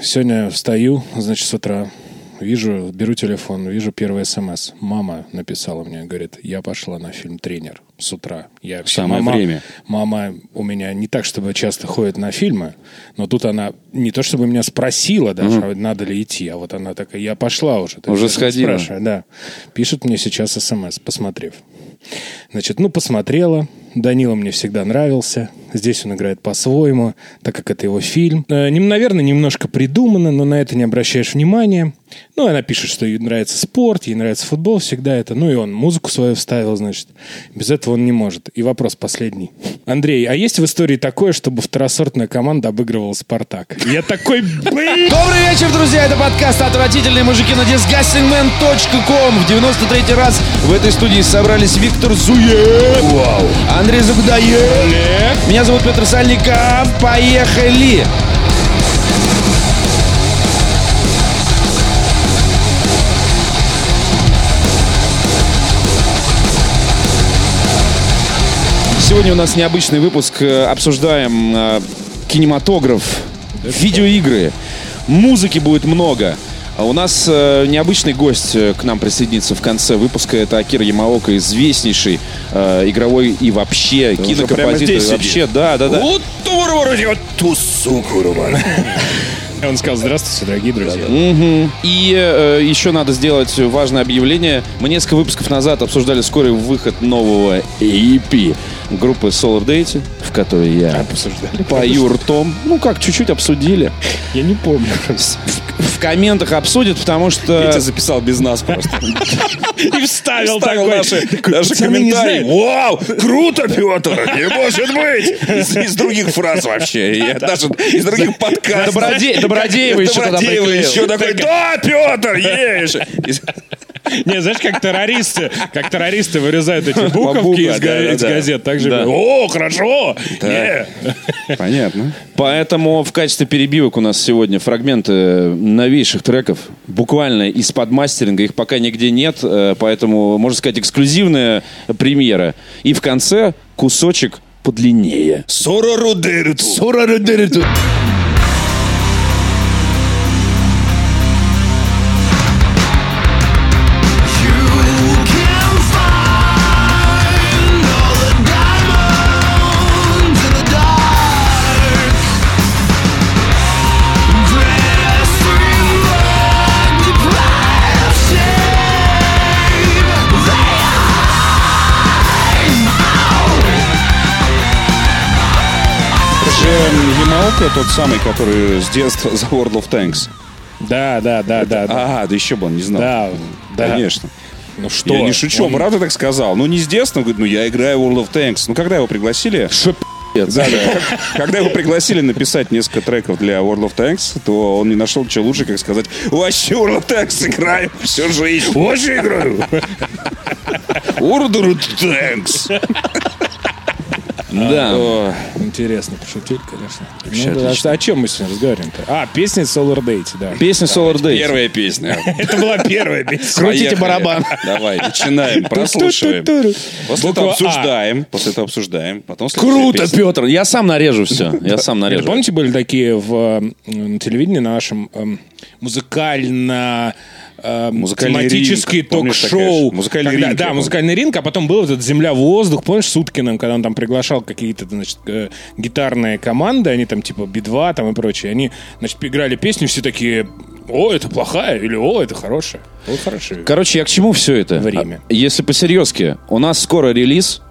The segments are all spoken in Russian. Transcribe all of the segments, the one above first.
Сегодня встаю, значит, с утра, вижу, беру телефон, вижу первый смс. Мама написала мне, говорит, я пошла на фильм «Тренер» с утра. Я, Самое мама, время. Мама у меня не так, чтобы часто ходит на фильмы, но тут она не то, чтобы меня спросила даже, а надо ли идти, а вот она такая, я пошла уже. Уже сходила. спрашиваю, да. Пишет мне сейчас смс, посмотрев. Значит, ну, посмотрела. Данила мне всегда нравился. Здесь он играет по-своему, так как это его фильм. Э, наверное, немножко придумано, но на это не обращаешь внимания. Ну, она пишет, что ей нравится спорт, ей нравится футбол, всегда это. Ну, и он музыку свою вставил, значит. Без этого он не может. И вопрос последний. Андрей, а есть в истории такое, чтобы второсортная команда обыгрывала «Спартак»? Я такой, блин! Добрый вечер, друзья! Это подкаст «Отвратительные мужики» на disgustingman.com. В 93 раз в этой студии собрались Виктор Зуев, Андрей Загудаев, меня зовут Петр Сальников. Поехали! Сегодня у нас необычный выпуск. Э, Обсуждаем э, кинематограф, видеоигры. Музыки будет много. А у нас э, необычный гость э, к нам присоединится в конце выпуска. Это Акира Ямаока, известнейший э, игровой и вообще прямо кинокомпозитор. сидит. Вообще, да, да, да. Он сказал, здравствуйте, дорогие друзья. Мгм. И э, еще надо сделать важное объявление. Мы несколько выпусков назад обсуждали скорый выход нового EP группы Solar Date, в которой я Обсуждали. пою ртом. Ну как, чуть-чуть обсудили. Я не помню. В комментах обсудят, потому что... Петя записал без нас просто. И вставил такой. наши, такой, наши «Пацаны, не комментарии. знаю». Вау, круто, Петр, не может быть. Из, других фраз вообще. Я даже из других подкастов. Доброде- Добродеева еще туда Добродеева еще такой, да, Петр, ешь. Не, знаешь, как террористы, как террористы вырезают эти буковки из, га- да, из да, да. газет. Так же Да. о, хорошо, е». Понятно. Поэтому в качестве перебивок у нас сегодня фрагменты новейших треков, буквально из-под мастеринга, их пока нигде нет, э, поэтому, можно сказать, эксклюзивная премьера. И в конце кусочек подлиннее. Сорорудериту. Это же Ямаока, тот самый, который с детства за World of Tanks. Да, да, да, да. да. Ага, да еще бы он не знал. Да, да. Конечно. Ну что? Я не шучу, он правда так сказал. Ну, не с детства, он говорит, ну, я играю World of Tanks. Ну, когда его пригласили... Шо Да, да. Когда его пригласили написать несколько треков для World of Tanks, то он не нашел ничего лучше, как сказать, вообще World of Tanks играю всю жизнь. Очень играю. World of Tanks. Да. О, Интересно, пошутили, конечно. Вообще Ну, да, а о чем мы сегодня разговариваем-то? А, песня Solar Date, да. Песня Solar Date. Первая песня. Это была первая песня. Крутите барабан. Давай, начинаем, прослушиваем. После этого А. обсуждаем. После этого обсуждаем. Потом Круто. Петр. Я сам нарежу все. Я сам Нет, нарежу. Помните, были такие в, э, телевидении на нашем эм, музыкально э, помнишь, ток-шоу. Музыкальный Когда- ринг, Да, музыкальный ринг, а потом был этот «Земля-воздух», помнишь, с Уткиным, когда он там приглашал какие-то, значит, э, гитарные команды, они там типа Би-2 там и прочее, они, значит, играли песню, все такие, о, это плохая, или о, это хорошая. Вот хорошая. Короче, я к чему все это? Время. А, Если по-серьезки, у нас скоро релиз,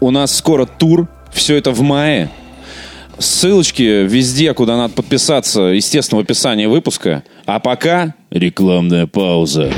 у нас скоро тур, все это в мае. Ссылочки везде, куда надо подписаться, естественно, в описании выпуска. А пока рекламная пауза.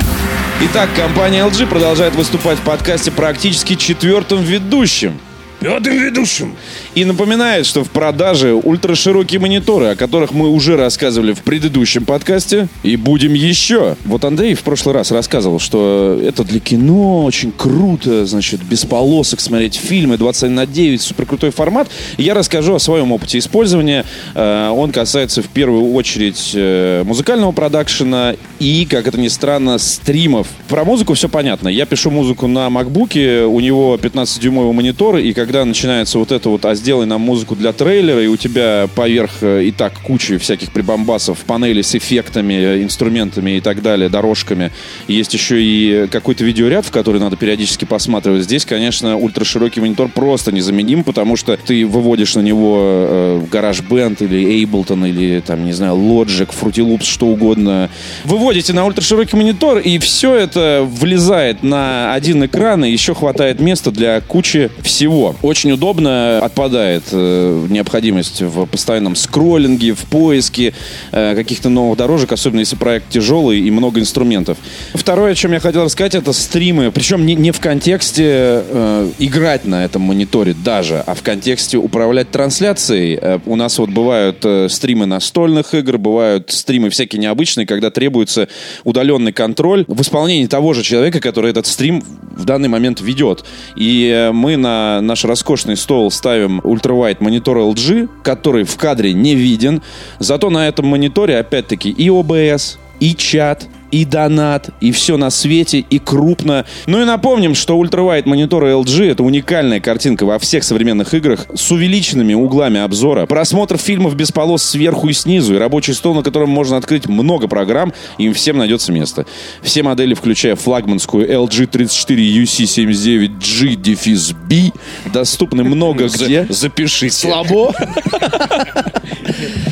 Итак, компания LG продолжает выступать в подкасте практически четвертым ведущим. Пятым ведущим. И напоминает, что в продаже ультраширокие мониторы, о которых мы уже рассказывали в предыдущем подкасте, и будем еще. Вот Андрей в прошлый раз рассказывал, что это для кино очень круто, значит, без полосок смотреть фильмы 21 на 9, супер крутой формат. Я расскажу о своем опыте использования. Э, Он касается в первую очередь э, музыкального продакшена и, как это ни странно, стримов. Про музыку все понятно. Я пишу музыку на макбуке, у него 15-дюймовый монитор, и когда когда начинается вот это вот, а сделай нам музыку для трейлера, и у тебя поверх э, и так кучи всяких прибамбасов, панели с эффектами, э, инструментами и так далее, дорожками. Есть еще и какой-то видеоряд, в который надо периодически посматривать. Здесь, конечно, ультраширокий монитор просто незаменим, потому что ты выводишь на него э, GarageBand или Ableton или, там, не знаю, Logic, Fruity Loops, что угодно. Выводите на ультраширокий монитор, и все это влезает на один экран, и еще хватает места для кучи всего. Очень удобно, отпадает э, необходимость в постоянном скроллинге, в поиске э, каких-то новых дорожек, особенно если проект тяжелый и много инструментов. Второе, о чем я хотел рассказать, это стримы. Причем не, не в контексте э, играть на этом мониторе даже, а в контексте управлять трансляцией. Э, у нас вот бывают э, стримы настольных игр, бывают стримы всякие необычные, когда требуется удаленный контроль в исполнении того же человека, который этот стрим в данный момент ведет. И э, мы на наш роскошный стол ставим ультравайт монитор LG, который в кадре не виден. Зато на этом мониторе, опять-таки, и OBS, и чат, и донат, и все на свете, и крупно. Ну и напомним, что ультравайт мониторы LG это уникальная картинка во всех современных играх с увеличенными углами обзора, просмотр фильмов без полос сверху и снизу, и рабочий стол, на котором можно открыть много программ, им всем найдется место. Все модели, включая флагманскую LG 34 UC79G-B, доступны много где. Запишите. Слабо.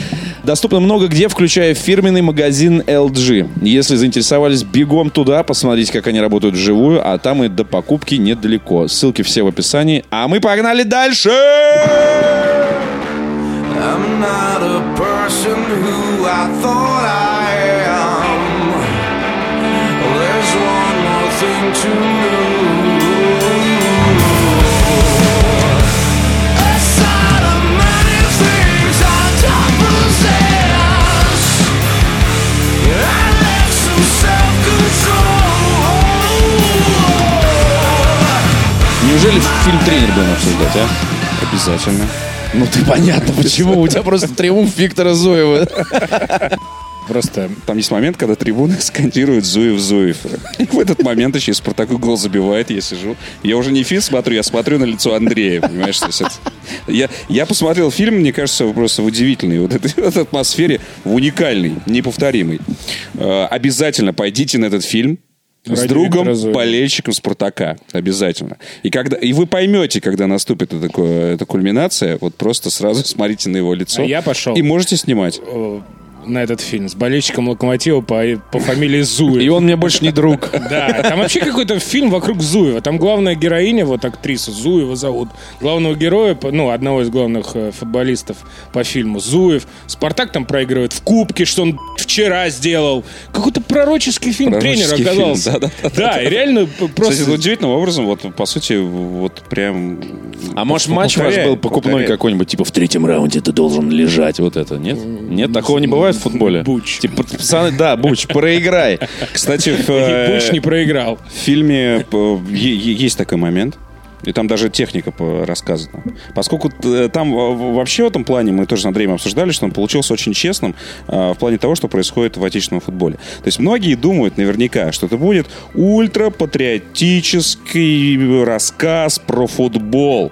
Доступно много где, включая фирменный магазин LG. Если заинтересовались, бегом туда, посмотрите, как они работают вживую, а там и до покупки недалеко. Ссылки все в описании. А мы погнали дальше! I'm not a person who I thought Неужели фильм «Тренер» будем обсуждать, а? Обязательно. Ну ты понятно, почему. У тебя просто триумф Виктора Зуева. Просто Там есть момент, когда трибуны скандируют Зуев Зуев. И в этот момент еще и Спартаку гол забивает, я сижу. Я уже не фильм смотрю, я смотрю на лицо Андрея, понимаешь? То есть это- я, я посмотрел фильм, мне кажется, просто в удивительной вот этой, вот атмосфере, в уникальной, неповторимой. Э, обязательно пойдите на этот фильм. С другом, болельщиком Спартака. Обязательно. И, когда, и вы поймете, когда наступит эта, ку- эта кульминация, вот просто сразу смотрите на его лицо. А я пошел. И можете снимать. На этот фильм с болельщиком Локомотива по, по фамилии Зуев. И он мне больше не друг. Да, там вообще какой-то фильм вокруг Зуева. Там главная героиня, вот актриса Зуева зовут. Главного героя, ну, одного из главных э, футболистов по фильму Зуев. Спартак там проигрывает в кубке, что он вчера сделал. Какой-то пророческий фильм Пророческий тренер фильм, оказался. да-да-да. Да, и реально просто... Кстати, удивительным образом, вот, по сути, вот прям... А может, матч у вас был покупной какой-нибудь, типа в третьем раунде ты должен лежать, вот это, нет? Нет, такого не бывает в футболе? Буч. Типа, пацаны, да, Буч, проиграй. Кстати, в, э, Буч не проиграл. в фильме э, есть такой момент. И там даже техника рассказана. Поскольку э, там вообще в этом плане, мы тоже с Андреем обсуждали, что он получился очень честным э, в плане того, что происходит в отечественном футболе. То есть многие думают наверняка, что это будет ультрапатриотический рассказ про футбол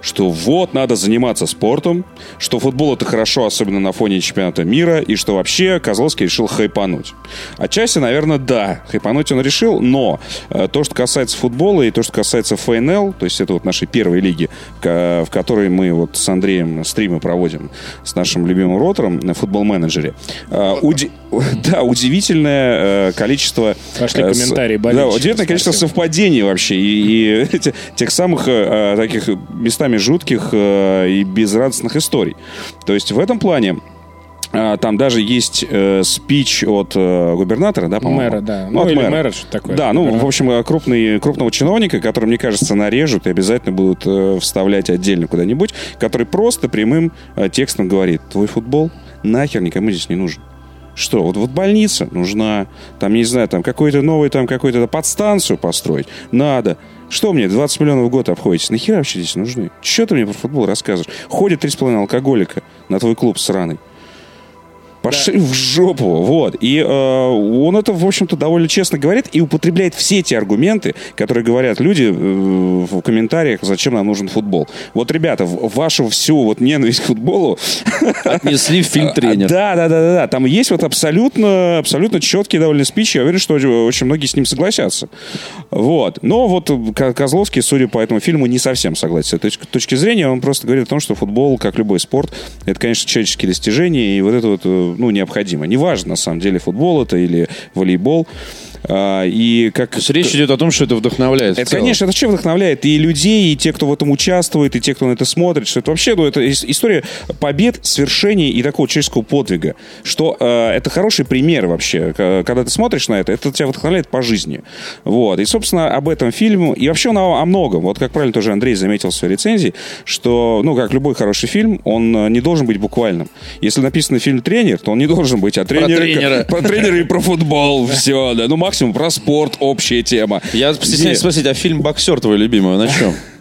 что вот надо заниматься спортом, что футбол это хорошо, особенно на фоне чемпионата мира, и что вообще Козловский решил хайпануть. Отчасти, наверное, да, хайпануть он решил, но э, то, что касается футбола и то, что касается ФНЛ, то есть это вот нашей первой лиги, в которой мы вот с Андреем стримы проводим с нашим любимым ротором на футбол-менеджере, э, уди- да, удивительное э, количество... Пошли э, комментарии Да, болельщиков, удивительное количество совпадений вообще и, и тех самых э, э, таких местами жутких э, и безрадостных историй. То есть в этом плане э, там даже есть э, спич от э, губернатора, да, по-моему? Мэра, да. Ну, от или мэра. мэра, что такое. Да, ну, Мэра. в общем, э, крупный, крупного чиновника, который, мне кажется, нарежут и обязательно будут э, вставлять отдельно куда-нибудь, который просто прямым э, текстом говорит, твой футбол нахер никому здесь не нужен. Что, вот, вот больница нужна, там, не знаю, там какой-то новый, там, какую-то подстанцию построить, надо. Что мне, 20 миллионов в год обходитесь? Нахера вообще здесь нужны? Что ты мне про футбол рассказываешь? Ходит 3,5 алкоголика на твой клуб сраный. Пошли в жопу. Вот. И э, он это, в общем-то, довольно честно говорит и употребляет все те аргументы, которые говорят люди э, в комментариях, зачем нам нужен футбол. Вот, ребята, вашу всю вот ненависть к футболу Отнесли в фильм «Тренер». Да, да, да, да, да. Там есть вот абсолютно, абсолютно четкий довольно спич. Я уверен, что очень многие с ним согласятся. Вот. Но вот Ко- Козловский, судя по этому фильму, не совсем согласен с этой точки- точки зрения. Он просто говорит о том, что футбол, как любой спорт, это, конечно, человеческие достижения, и вот это вот, э, ну, необходимо. Неважно, на самом деле, футбол это или волейбол. А, И как... То есть речь идет о том, что это вдохновляет. Это, конечно, это вообще вдохновляет и людей, и тех, кто в этом участвует, и тех, кто на это смотрит, что это вообще, ну, это ис- история побед, свершений и такого человеческого подвига, что э, это хороший пример вообще, когда ты смотришь на это, это тебя вдохновляет по жизни. Вот, и, собственно, об этом фильм, и вообще он о, о многом. Вот, как правильно тоже Андрей заметил в своей рецензии, что, ну, как любой хороший фильм, он э, не должен быть буквальным. Если написано фильм «Тренер», то он не должен быть о тренере. тренера. Про тренера и про футбол, все, да. Ну, максимум про спорт, общая тема. Я стесняюсь спросить, а фильм «Боксер» твой любимый, о чем?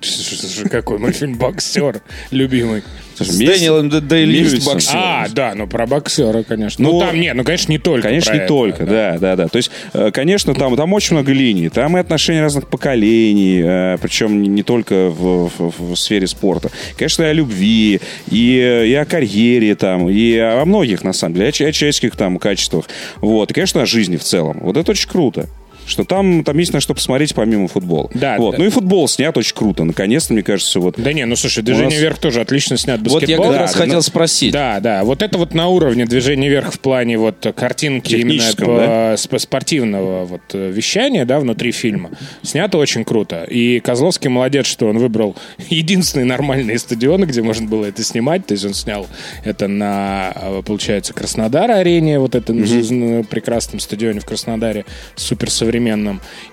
Слушай, Какой мой фильм «Боксер» любимый. С месть- Дэниелом Дэ- Дэй Льюисом. А, да, ну про боксера, конечно. Ну, Ну, там, нет, ну, конечно, не только. Конечно, про не это, только, да, да, да. То есть, э, конечно, там, там очень много линий. Там и отношения разных поколений, э, причем не, только в, в- в сфере спорта. Конечно, и о любви, и, и о карьере там, и о многих, на самом деле, о, о человеческих там качествах. Вот. И, конечно, о жизни в целом. Вот это очень круто. Что там, там есть на что посмотреть помимо футбола. Да, вот. да. Ну и футбол снят очень круто. Наконец-то, мне кажется, вот Да не, ну слушай, «Движение нас- вверх» тоже отлично снят Вот я баскетбол. как раз Да, хотел ну, спросить. Да, да, вот это вот на уровне движения вверх в плане вот картинки именно по- да? спортивного вот э, вещания, да, внутри фильма. Снято очень круто. И Козловский молодец, что он выбрал единственные нормальные стадионы, где можно было это снимать. То есть он снял это на, э, получается, Краснодар-арене, вот этом м, прекрасном стадионе в Краснодаре, суперсовременном.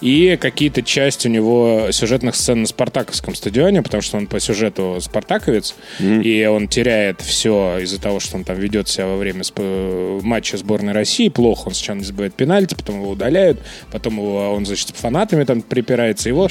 И какие-то части у него сюжетных сцен на Спартаковском стадионе, потому что он по сюжету спартаковец, и он теряет все из-за того, что он там ведет себя во время матча сборной России плохо. Он сначала не забивает пенальти, потом его удаляют, потом его, он, значит, фанатами там припирается. Его,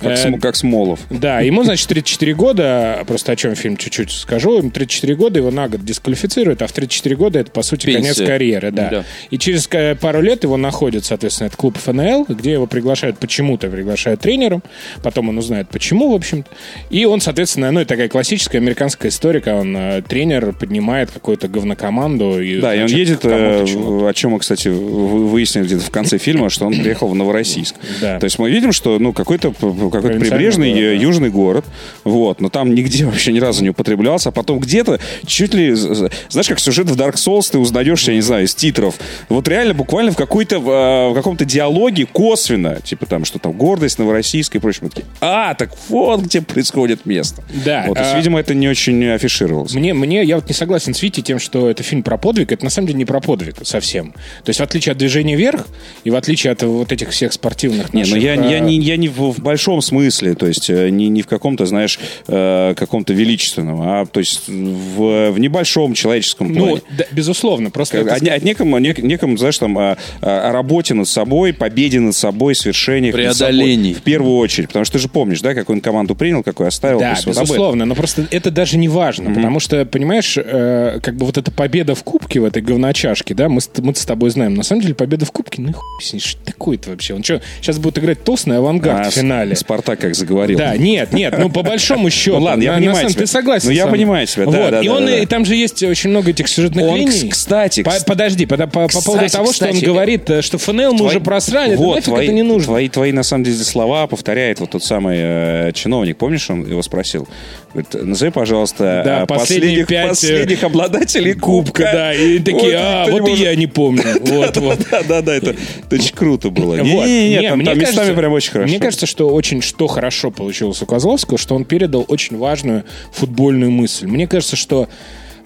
как, э, как Смолов. да, ему, значит, 34 года, просто о чем фильм чуть-чуть скажу, ему 34 года, его на год дисквалифицируют, а в 34 года это, по сути, Пенсия. конец карьеры, да. Да. И через ка- пару лет его находит, соответственно, этот клуб ФНЛ, где его приглашают, почему-то приглашают тренером, потом он узнает, почему, в общем-то. И он, соответственно, ну, это такая классическая американская история, когда он, э, тренер, поднимает какую-то говнокоманду. И, Да, и он значит, едет, э, о чем мы, кстати, вы- выяснили где-то в конце фильма, что он приехал в Новороссийск. Да. То есть мы видим, что ну, какой-то, Провинциальный прибрежный город, э, да. южный город, вот, но там нигде вообще ни разу не употреблялся, а потом где-то чуть ли, знаешь, как сюжет в Dark Souls ты узнаешь, я не знаю, из титров. Вот реально буквально в какой-то, в каком-то диалоге косвенно, типа там, что там, гордость новороссийская и прочее. Мы такие, а, так вот где происходит место. Да, Вот, то есть, а- видимо, это не очень афишировалось. Мне, мне, я вот не согласен с Витей тем, что это фильм про подвиг. Это на самом деле не про подвиг совсем. То есть в отличие от движения вверх и в отличие от вот этих всех спортивных Не, ну наших, я, а, я, не, я не в, в большом смысле, то есть э, не, не в каком-то, знаешь, э, каком-то величественном, а то есть в, в небольшом человеческом Ну, плане. да, безусловно, просто Как- это о, не- о неком, о нек- неком, знаешь, там, о, о работе над собой, победе над собой, свершениях над собой. В первую очередь. Потому что ты же помнишь, да, какую он команду принял, какую оставил. Да, есть вот безусловно, но просто это даже не важно, потому что, понимаешь, э, как бы вот эта победа в Кубке, в этой говночашке, да, мы, с- мы с тобой знаем, на самом деле победа в Кубке, ну и хуй с ней, что такое-то вообще? Он что, сейчас будет играть Тосный авангард А, в финале? Спартак как заговорил. Да, нет, нет, ну по большому счету. Ну, ладно, я на- на понимаю самом- тебя. Ты согласен? Ну, я понимаю тебя, да, Вот, да, И да, он, да, и да. там же есть очень много этих сюжетных Он, линий. кстати, По- подожди, по, по- по Кстати, поводу того, что он кстати, говорит, э, что ФНЛ мы уже просрали, вот, нафиг твои, это не нужно. Твои, твои, на самом деле, слова повторяет вот тот самый э, чиновник. Помнишь, он его спросил? Говорит, назови, пожалуйста, Да, э, последние последних, пять, э, последних обладателей кубка. Да, и такие, а, ты не вот и можешь- я не помню. Вот, вот. Да, да, да, это, очень круто было. Вот. Не-не-не, там, местами прям очень хорошо. Мне кажется, что очень что хорошо получилось у Козловского, что он передал очень важную футбольную мысль. Мне кажется, что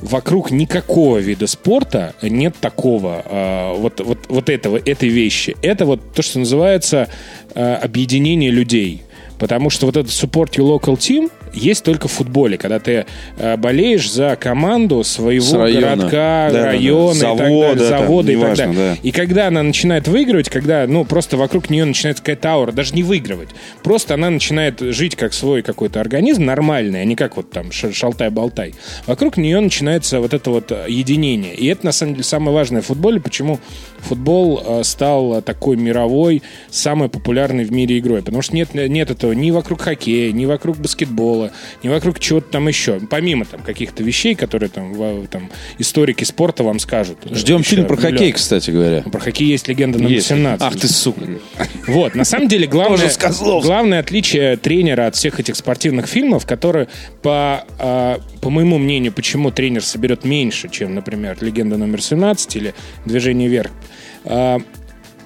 вокруг никакого вида спорта нет такого э, вот, вот, вот этого, этой вещи. Это вот то, что называется э, объединение людей. Потому что вот этот support your local team, есть только в футболе, когда ты э, болеешь за команду своего С района. городка, Да-да-да. района и так Завода далее, там, завода и так далее. да. И когда она начинает выигрывать, когда, ну, просто вокруг нее начинается какая-то аура, даже не выигрывать, просто она начинает жить как свой какой-то организм нормальный, а не как вот там шалтай-болтай. Вокруг нее начинается вот это вот э, единение. И это, на самом деле, самое важное в футболе, почему футбол э, стал такой мировой, самой популярной в мире игрой. Потому что нет, нет этого ни вокруг хоккея, ни вокруг баскетбола, ни вокруг чего-то там еще. Помимо там каких-то вещей, которые там, там историки спорта вам скажут. Ждем фильм про миллион. хоккей, кстати говоря. Про хоккей есть легенда номер Есть. 17. Ах ты, сука. Вот, на самом деле, главное, главное отличие тренера от всех этих спортивных фильмов, которые, по, а, по моему мнению, почему тренер соберет меньше, чем, например, «Легенда номер 17» или «Движение вверх», а,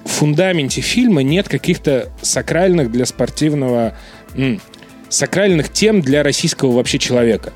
в фундаменте фильма нет каких-то сакральных для спортивного... сакральных тем для российского вообще человека.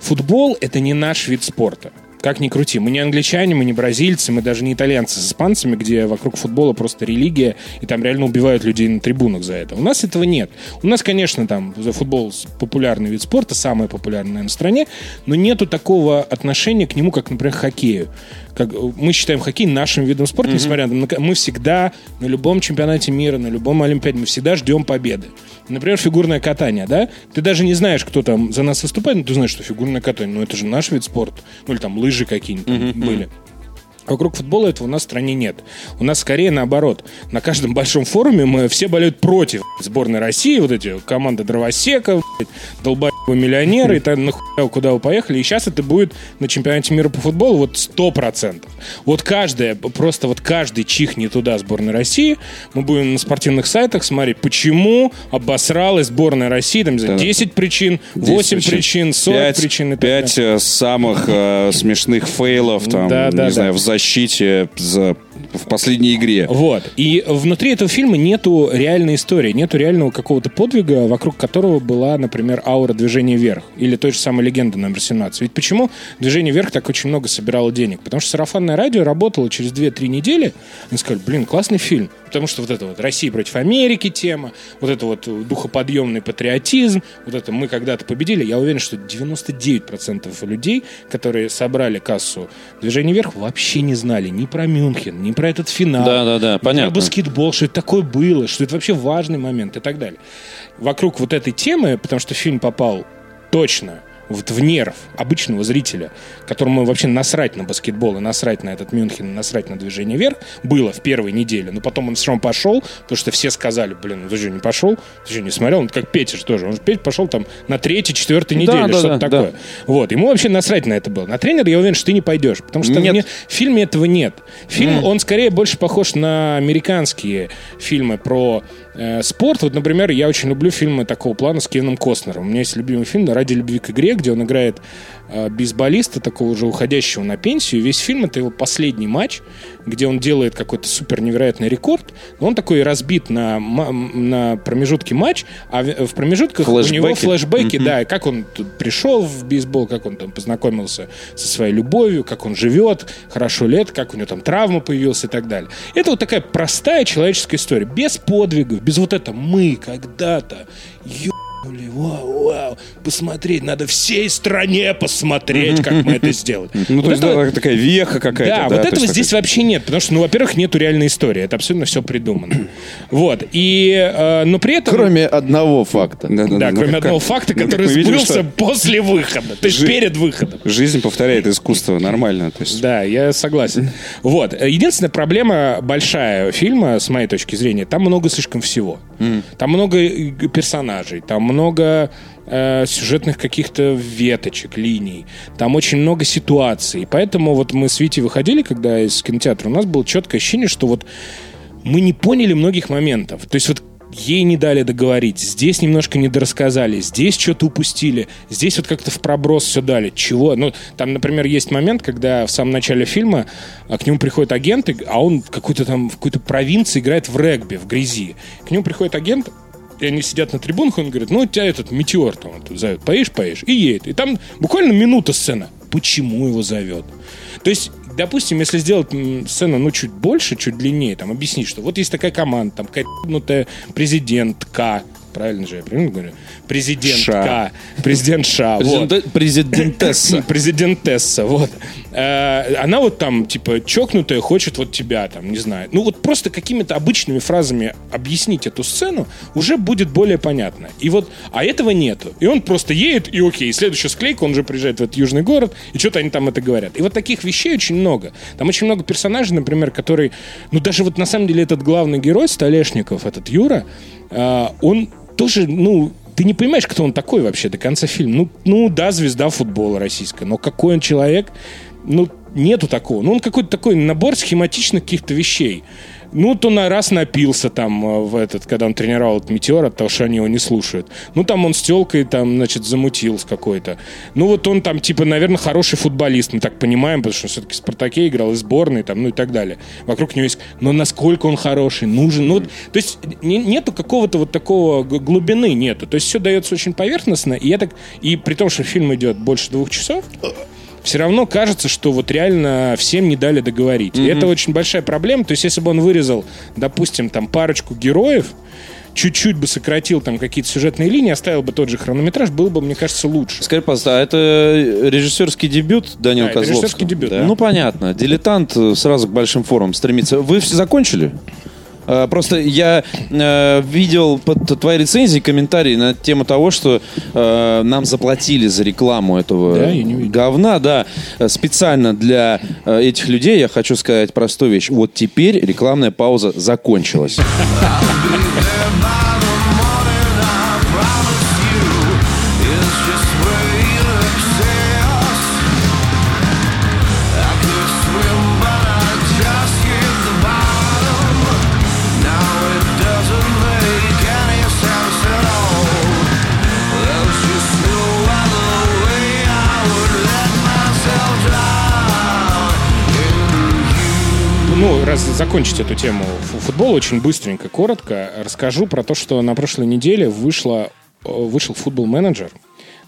Футбол — это не наш вид спорта. Как ни крути. Мы не англичане, мы не бразильцы, мы даже не итальянцы с испанцами, где вокруг футбола просто религия, и там реально убивают людей на трибунах за это. У нас этого нет. У нас, конечно, там футбол популярный вид спорта, самый популярный, наверное, в стране, но нету такого отношения к нему, как, например, к хоккею. Как, мы считаем хоккей нашим видом спорта, несмотря на... Мы всегда на любом чемпионате мира, на любом Олимпиаде, мы всегда ждем победы. Например, фигурное катание, да? Ты даже не знаешь, кто там за нас выступает, но ты знаешь, что фигурное катание, ну это же наш вид спорта. Ну или там лыжи какие-нибудь там были. Вокруг футбола этого у нас в стране нет. У нас скорее наоборот. На каждом большом форуме мы все болеют против сборной России, вот эти команды дровосеков, блядь, долбоебы миллионеры, и там нахуя куда вы поехали. И сейчас это будет на чемпионате мира по футболу вот сто процентов. Вот каждая, просто вот каждый чихнет туда сборной России. Мы будем на спортивных сайтах смотреть, почему обосралась сборная России. Там, не знаю, 10 причин, 8 причин, 40 Пять- причин и так далее. Э, самых э, смешных фейлов, там, Да, не да, знаю, в защите за- в последней игре. Вот. И внутри этого фильма нету реальной истории, нету реального какого-то подвига, вокруг которого была, например, аура движения вверх. Или той же самой легенды номер 17. Ведь почему движение вверх так очень много собирало денег? Потому что сарафанное радио работало через 2-3 недели. Они сказали, блин, классный фильм. Потому что вот это вот Россия против Америки тема, вот это вот духоподъемный патриотизм, вот это мы когда-то победили. Я уверен, что 99% людей, которые собрали кассу движения вверх, вообще не знали ни про Мюнхен, ни про этот финал. Да-да-да, ни понятно. Про баскетбол, что это такое было, что это вообще важный момент и так далее. Вокруг вот этой темы, потому что фильм попал точно вот в нерв обычного зрителя, которому вообще насрать на баскетбол и насрать на этот Мюнхен, и насрать на движение вверх, было в первой неделе. Но потом он все равно пошел, потому что все сказали, блин, ну ты что, не пошел? Ты что, не смотрел? Он как Петя же тоже. Он же Петя пошел там на третьей, четвертой неделе, да, что-то да, такое. Вот. Ему вообще насрать на это было. На тренера я уверен, что ты не пойдешь, потому что Нет. мне- в фильме этого нет. Фильм, он скорее больше похож на американские фильмы про спорт. Вот, например, я очень люблю фильмы такого плана с Кевином Костнером. У меня есть любимый фильм «Ради любви к игре», где он играет э, бейсболиста, такого уже уходящего на пенсию. Весь фильм — это его последний матч, где он делает какой-то супер невероятный рекорд. Он такой разбит на, на промежутке матч, а в промежутках у него Флэшбэки. флешбеки, да, и как он тут пришел в бейсбол, как он там познакомился со своей любовью, как он живет, хорошо лет, как у него там травма появилась и так далее. Это вот такая простая человеческая история, без подвигов, без вот это «мы когда-то», «Ё**ли, вау, вау, посмотреть, надо всей стране посмотреть, как мы это сделали. Ну, Вот то есть, да, такая веха какая-то. да, да, вот то этого есть здесь вообще нет, потому что, ну, во-первых, нету реальной истории, это абсолютно все придумано. Вот, и, э, но при этом... Кроме одного факта. Да, ну, кроме как- одного факта, ну, который сбылся что после выхода, то есть Жи- перед выходом. Жизнь повторяет искусство нормально. То есть, Да, я согласен. Вот. Единственная проблема большая фильма, с моей точки зрения, там много слишком всего. Там много персонажей, там много э, сюжетных каких-то веточек, линий. Там очень много ситуаций. Поэтому вот мы с Витей выходили, когда из кинотеатра, у нас было четкое ощущение, что вот мы не поняли многих моментов. То есть вот ей не дали договорить, здесь немножко не дорассказали, здесь что-то упустили, здесь вот как-то в проброс все дали. Чего? Ну, там, например, есть момент, когда в самом начале фильма а, к нему приходит агент, и- а он какой-то там в какой-то провинции играет в регби, в грязи. К нему приходит агент, и они сидят на трибунах, он говорит, ну, у тебя этот метеор там вот зовет, поешь, поешь, и едет. И там буквально минута сцена. Почему его зовет? То есть, допустим, если сделать сцену, ну, чуть больше, чуть длиннее, там, объяснить, что вот есть такая команда, там, какая-то ебнутая президент К, правильно же я примерно говорю? Президентка. Президент Ша. вот. Президент- Президентесса. Президентесса, вот. Э, Она вот там, типа, чокнутая, хочет вот тебя, там, не знаю. Ну, вот просто какими-то обычными фразами объяснить эту сцену уже будет более понятно. И вот, а этого нету. И он просто едет, и окей, следующая склейка, он уже приезжает в этот южный город, и что-то они там это говорят. И вот таких вещей очень много. Там очень много персонажей, например, который, ну, даже вот на самом деле этот главный герой Столешников, этот Юра, э, он тоже, ну, ты не понимаешь, кто он такой вообще до конца фильма. Ну, ну да, звезда футбола российская, но какой он человек, ну, нету такого. Ну, он какой-то такой набор схематичных каких-то вещей. Ну, то на раз напился там э, в этот, когда он тренировал этот метеор, от того, что они его не слушают. Ну, там он с телкой там, значит, замутил с какой-то. Ну, вот он там, типа, наверное, хороший футболист, мы так понимаем, потому что он все-таки в «Спартаке» играл, и сборной, там, ну и так далее. Вокруг него есть... Но насколько он хороший, нужен... Ну, то есть не- нету какого-то вот такого глубины, нету. То есть все дается очень поверхностно, и я так... И при том, что фильм идет больше двух часов, все равно кажется, что вот реально всем не дали договорить. И это очень большая проблема. То есть, если бы он вырезал, допустим, там парочку героев, чуть-чуть бы сократил там какие-то сюжетные линии, оставил бы тот же хронометраж, было бы, мне кажется, лучше. Скажи, пожалуйста, а это режиссерский дебют Данила Да, Козловского? режиссерский дебют, да. Ну, понятно. Дилетант э, сразу к большим форумам стремится. Вы все закончили? Э, Просто я э, видел под твоей рецензией комментарии на тему того, что э, нам заплатили за рекламу этого Да, я не видел. говна, да, Э, специально для э, этих людей я хочу сказать простую вещь. Вот теперь рекламная пауза закончилась. закончить эту тему фу- футбола очень быстренько, коротко, расскажу про то, что на прошлой неделе вышло, э, вышел футбол-менеджер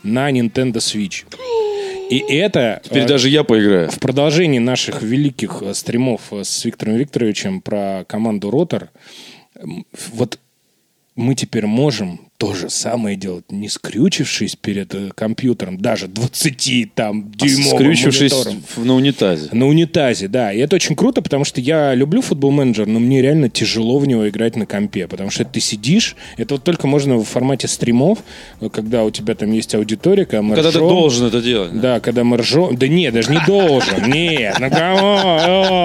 на Nintendo Switch. И это... Теперь э, даже я поиграю. В продолжении наших великих э, стримов с Виктором Викторовичем про команду Ротор, вот мы теперь можем то же самое делать, не скрючившись перед э, компьютером, даже 20 там дюймовым Скрючившись монитором. на унитазе. На унитазе, да. И это очень круто, потому что я люблю футбол менеджер, но мне реально тяжело в него играть на компе. Потому что ты сидишь, это вот только можно в формате стримов, когда у тебя там есть аудитория, когда мы Когда ты ржем. должен это делать. Да, когда мы ржем. Да нет, даже не должен. Нет, ну кого?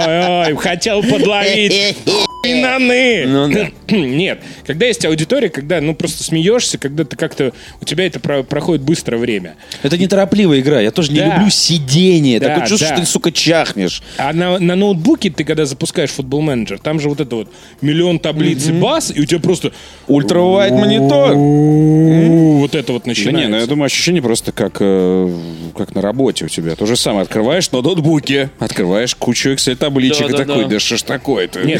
Ой, ой, хотел подловить. Хуйнаны. Ну да. Нет, когда есть аудитория, когда ну просто смеешься, когда ты как-то у тебя это про- проходит быстро время. Это неторопливая игра. Я тоже не Да. люблю сидение. Да, Такое чувство, да. что ты, сука, чахнешь. А на, на ноутбуке ты, когда запускаешь футбол менеджер, там же вот это вот миллион таблиц и бас, и у тебя просто Ultrawide монитор. вот это вот Да начинается. не, ну я думаю, ощущение просто как, э, как на работе у тебя. То же самое. Открываешь на ноутбуке, открываешь кучу Excel-табличек Да, и да, такой, да. да что ж такое-то? Нет, Мне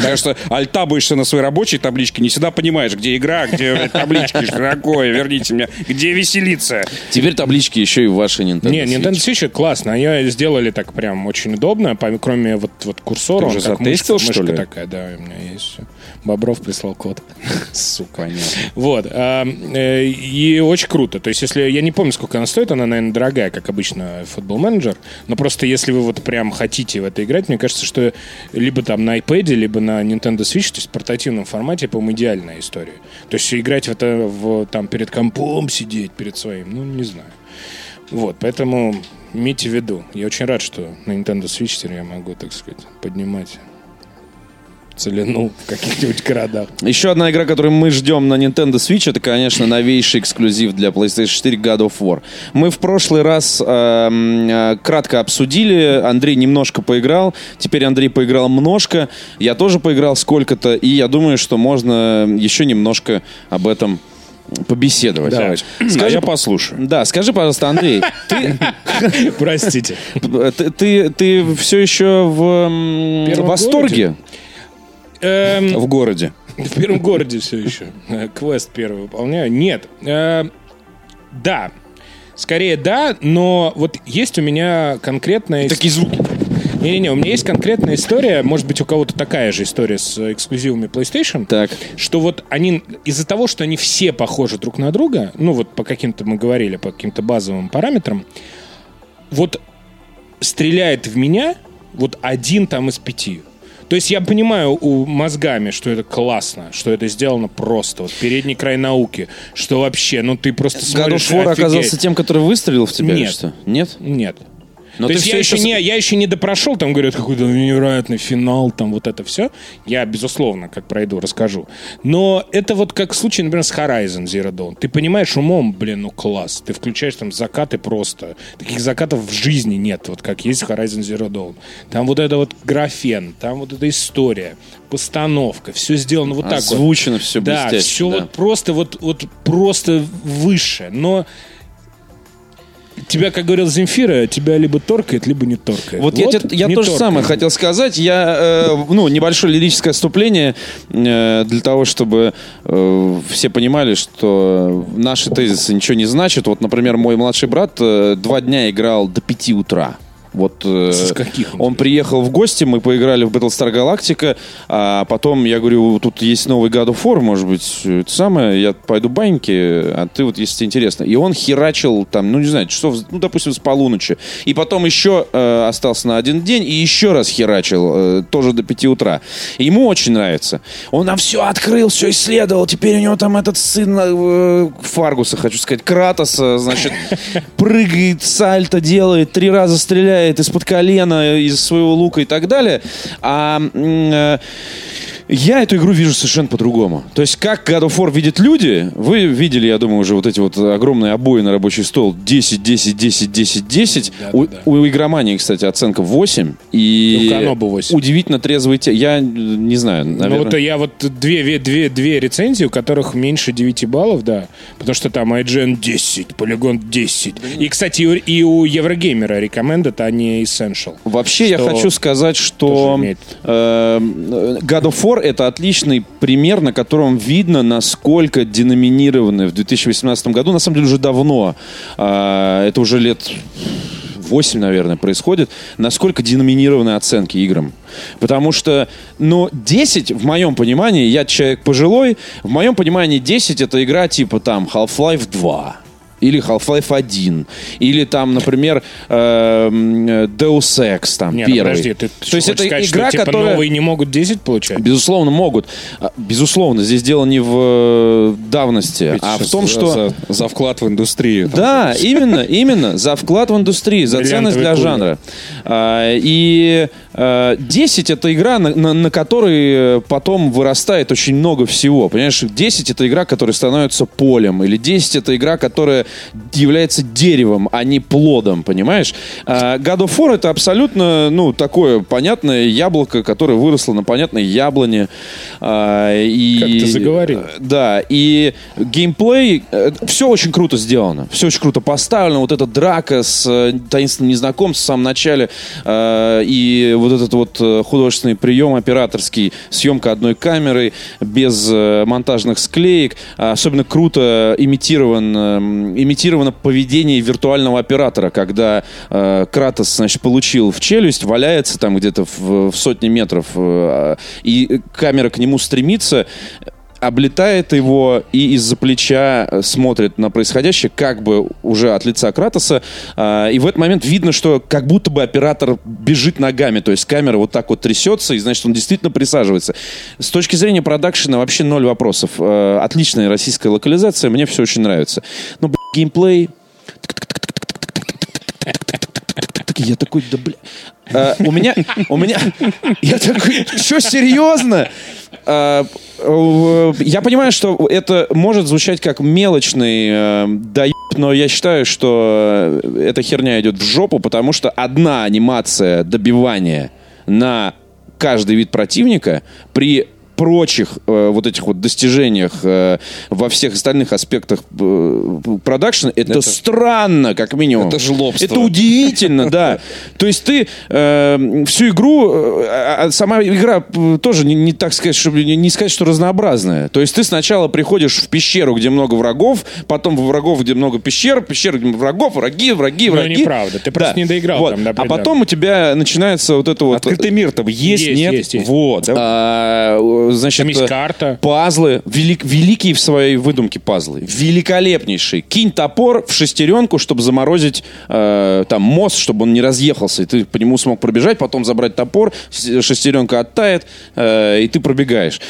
кажется, альт-табаешься на своей рабочей табличке, не всегда понимаешь, где игра, где таблички, что такое, верните мне, где веселиться. Теперь таблички еще и в вашей Nintendo Не. Nintendo Switch классно. Они сделали так прям очень удобно, кроме вот, вот курсора. Ты уже затестил, мышка, что ли? такая, да, у меня есть. Бобров прислал код. Сука, понятно. Вот. а, э, И очень круто. То есть, если... Я не помню, сколько она стоит. Она, наверное, дорогая, как обычно, футбол менеджер. Но просто если вы вот прям хотите в это играть, мне кажется, что либо там на iPad, либо на Nintendo Switch, то есть в портативном формате, по-моему, идеальная история. То есть играть в это в, там перед компом сидеть, перед своим, ну, не знаю. Вот, поэтому имейте в виду. Я очень рад, что на Nintendo Switch теперь я могу, так сказать, поднимать целину в каких-нибудь городах. Еще одна игра, которую мы ждем на Nintendo Switch, это, конечно, новейший эксклюзив для PlayStation 4 God of War. Мы в прошлый раз эм, э, кратко обсудили, Андрей немножко поиграл, теперь Андрей поиграл немножко, я тоже поиграл сколько-то, и я думаю, что можно еще немножко об этом побеседовать. Давайте. Скажи, А я послушаю. Да, скажи, пожалуйста, Андрей, ты, Простите. ты, ты, ты все еще в восторге? Эм, В городе. В первом городе все еще. Э, Квест первый выполняю. Нет. Э, Да. Скорее да, но вот есть у меня конкретная... Такие звуки. Не-не-не, у меня есть конкретная история, может быть, у кого-то такая же история с эксклюзивами PlayStation. Так. Что вот они, из-за того, что они все похожи друг на друга, ну вот по каким-то, мы говорили, по каким-то базовым параметрам, вот стреляет в меня вот один там из пяти. То есть я понимаю у мозгами, что это классно, что это сделано просто. Вот передний край науки, что вообще, ну ты просто God of смотришь, War офигеть. оказался тем, который выстрелил в тебя? Нет. что? Нет? Нет. Но То ты есть я еще, с- не, я еще не допрошел, там говорят, какой-то невероятный финал, там вот это все. Я, безусловно, как пройду, расскажу. Но это вот как случай, например, с Horizon Zero Dawn. Ты понимаешь умом, блин, ну класс. Ты включаешь там закаты просто. Таких закатов в жизни нет, вот как есть Horizon Zero Dawn. Там вот это вот графен, там вот эта история, постановка, все сделано вот так вот. Озвучено все Да, блестяще. все да. вот просто вот, вот просто выше. Но тебя, как говорил Земфира, тебя либо торкает, либо не торкает. Вот, я, те- я то же самое хотел сказать. Я, э, ну, небольшое лирическое отступление э, для того, чтобы э, все понимали, что наши тезисы ничего не значат. Вот, например, мой младший брат э, два дня играл до 5 утра. Вот э, С каких, он приехал в гости, мы поиграли в Battlestar Galactica, а потом я говорю, тут есть новый God of War, может быть, это самое, я пойду баньки, а ты вот, если тебе интересно. И он херачил там, ну не знаю, часов, ну допустим, с полуночи. И потом еще э, остался на один день и еще раз херачил, э, тоже до 5 утра. И ему очень нравится. Он нам все открыл, все исследовал, теперь у него там этот сын э, Фаргуса, хочу сказать, Кратоса, значит, прыгает, сальто делает, три раза стреляет из-под колена, из своего лука и так далее. А э, я эту игру вижу совершенно по-другому. То есть, как God of War видят люди, вы видели, я думаю, уже вот эти вот огромные обои на рабочий стол 10, 10, 10, 10, 10. у, да. у игромании, кстати, оценка 8. И У Канобу 8. удивительно трезвый те. Я э, не знаю, наверное. Ну вот я вот две, две, две, рецензии, у которых меньше 9 баллов, да. Потому что там IGN 10, полигон 10. И, кстати, и у- и у Еврогеймера recommended, а не Essential. Вообще я хочу сказать, что имеет. э, God of War это отличный пример, на котором видно, насколько деноминированы в 2018 году, на самом деле уже давно, э, это уже лет 8, наверное, происходит, насколько деноминированы оценки играм. Потому что, ну, 10, в моем понимании, я человек пожилой, в моем понимании 10 это игра типа там Half-Life 2. Или Half-Life 1. Или там, например, эм, Deus Ex, там, Не, ну первый. подожди, ты То есть это сказать, игра, что, типа, которая... новые не могут 10 получать? Безусловно, могут. А, Безусловно, здесь дело не в э, давности, а в том, что... За, за вклад в индустрию. там. Да, именно, именно. За вклад в индустрии, за ценность для жанра. А, И э, 10 это игра, на, на- на которой э, потом вырастает очень много всего. Понимаешь, 10 это игра, которая становится полем. Или 10 это игра, которая является деревом, а не плодом, понимаешь? А God of War это абсолютно, ну, такое понятное яблоко, которое выросло на понятной яблоне. А, и, Как ты заговорил. да, и геймплей, все очень круто сделано, все очень круто поставлено, вот эта драка с э, таинственным незнакомцем в самом начале, э, и вот этот вот э, художественный прием операторский, съемка одной камерой, без э, монтажных склеек, А особенно круто имитирован, э, имитировано поведение виртуального оператора, когда э, Кратос, значит, получил в челюсть, валяется там где-то в, в сотни метров, и камера к нему стремится, облетает его и из-за плеча э, смотрит на происходящее, как бы уже от лица Кратоса. А, И в этот момент видно, что как будто бы оператор бежит ногами, то есть камера вот так вот трясется, и значит он действительно присаживается. С точки зрения продакшена вообще ноль вопросов. Э, Отличная российская локализация, мне все очень нравится. Но, блин, геймплей... Я такой, да бля... А, у меня, у меня, я такой, что серьезно? А, э, я понимаю, что это может звучать как мелочный э, но я считаю, что эта херня идет в жопу, потому что одна анимация добивания на каждый вид противника при прочих э, вот этих вот достижениях э, во всех остальных аспектах э, продакшн, это, странно, как минимум. это жлобство. Это удивительно, да. То есть ты э, всю игру, э, а- а сама игра э, тоже не, не так сказать, чтобы не не сказать, что разнообразная. То есть ты сначала приходишь в пещеру, где много врагов, потом в врагов, где много пещер, пещер, где врагов, враги, враги, Ну, враги. неправда. Ты просто не доиграл Вот. там А потом у тебя начинается вот это вот... Открытый мир там есть, Есть, нет? есть, есть. Вот. да. А, значит, Там есть э, карта. Пазлы. Велик- великие в своей выдумке пазлы. Великолепнейшие. Кинь топор в шестеренку, чтобы заморозить э, там мост, чтобы он не разъехался, и ты по нему смог пробежать, потом забрать топор, шестеренка оттает, э, и ты пробегаешь.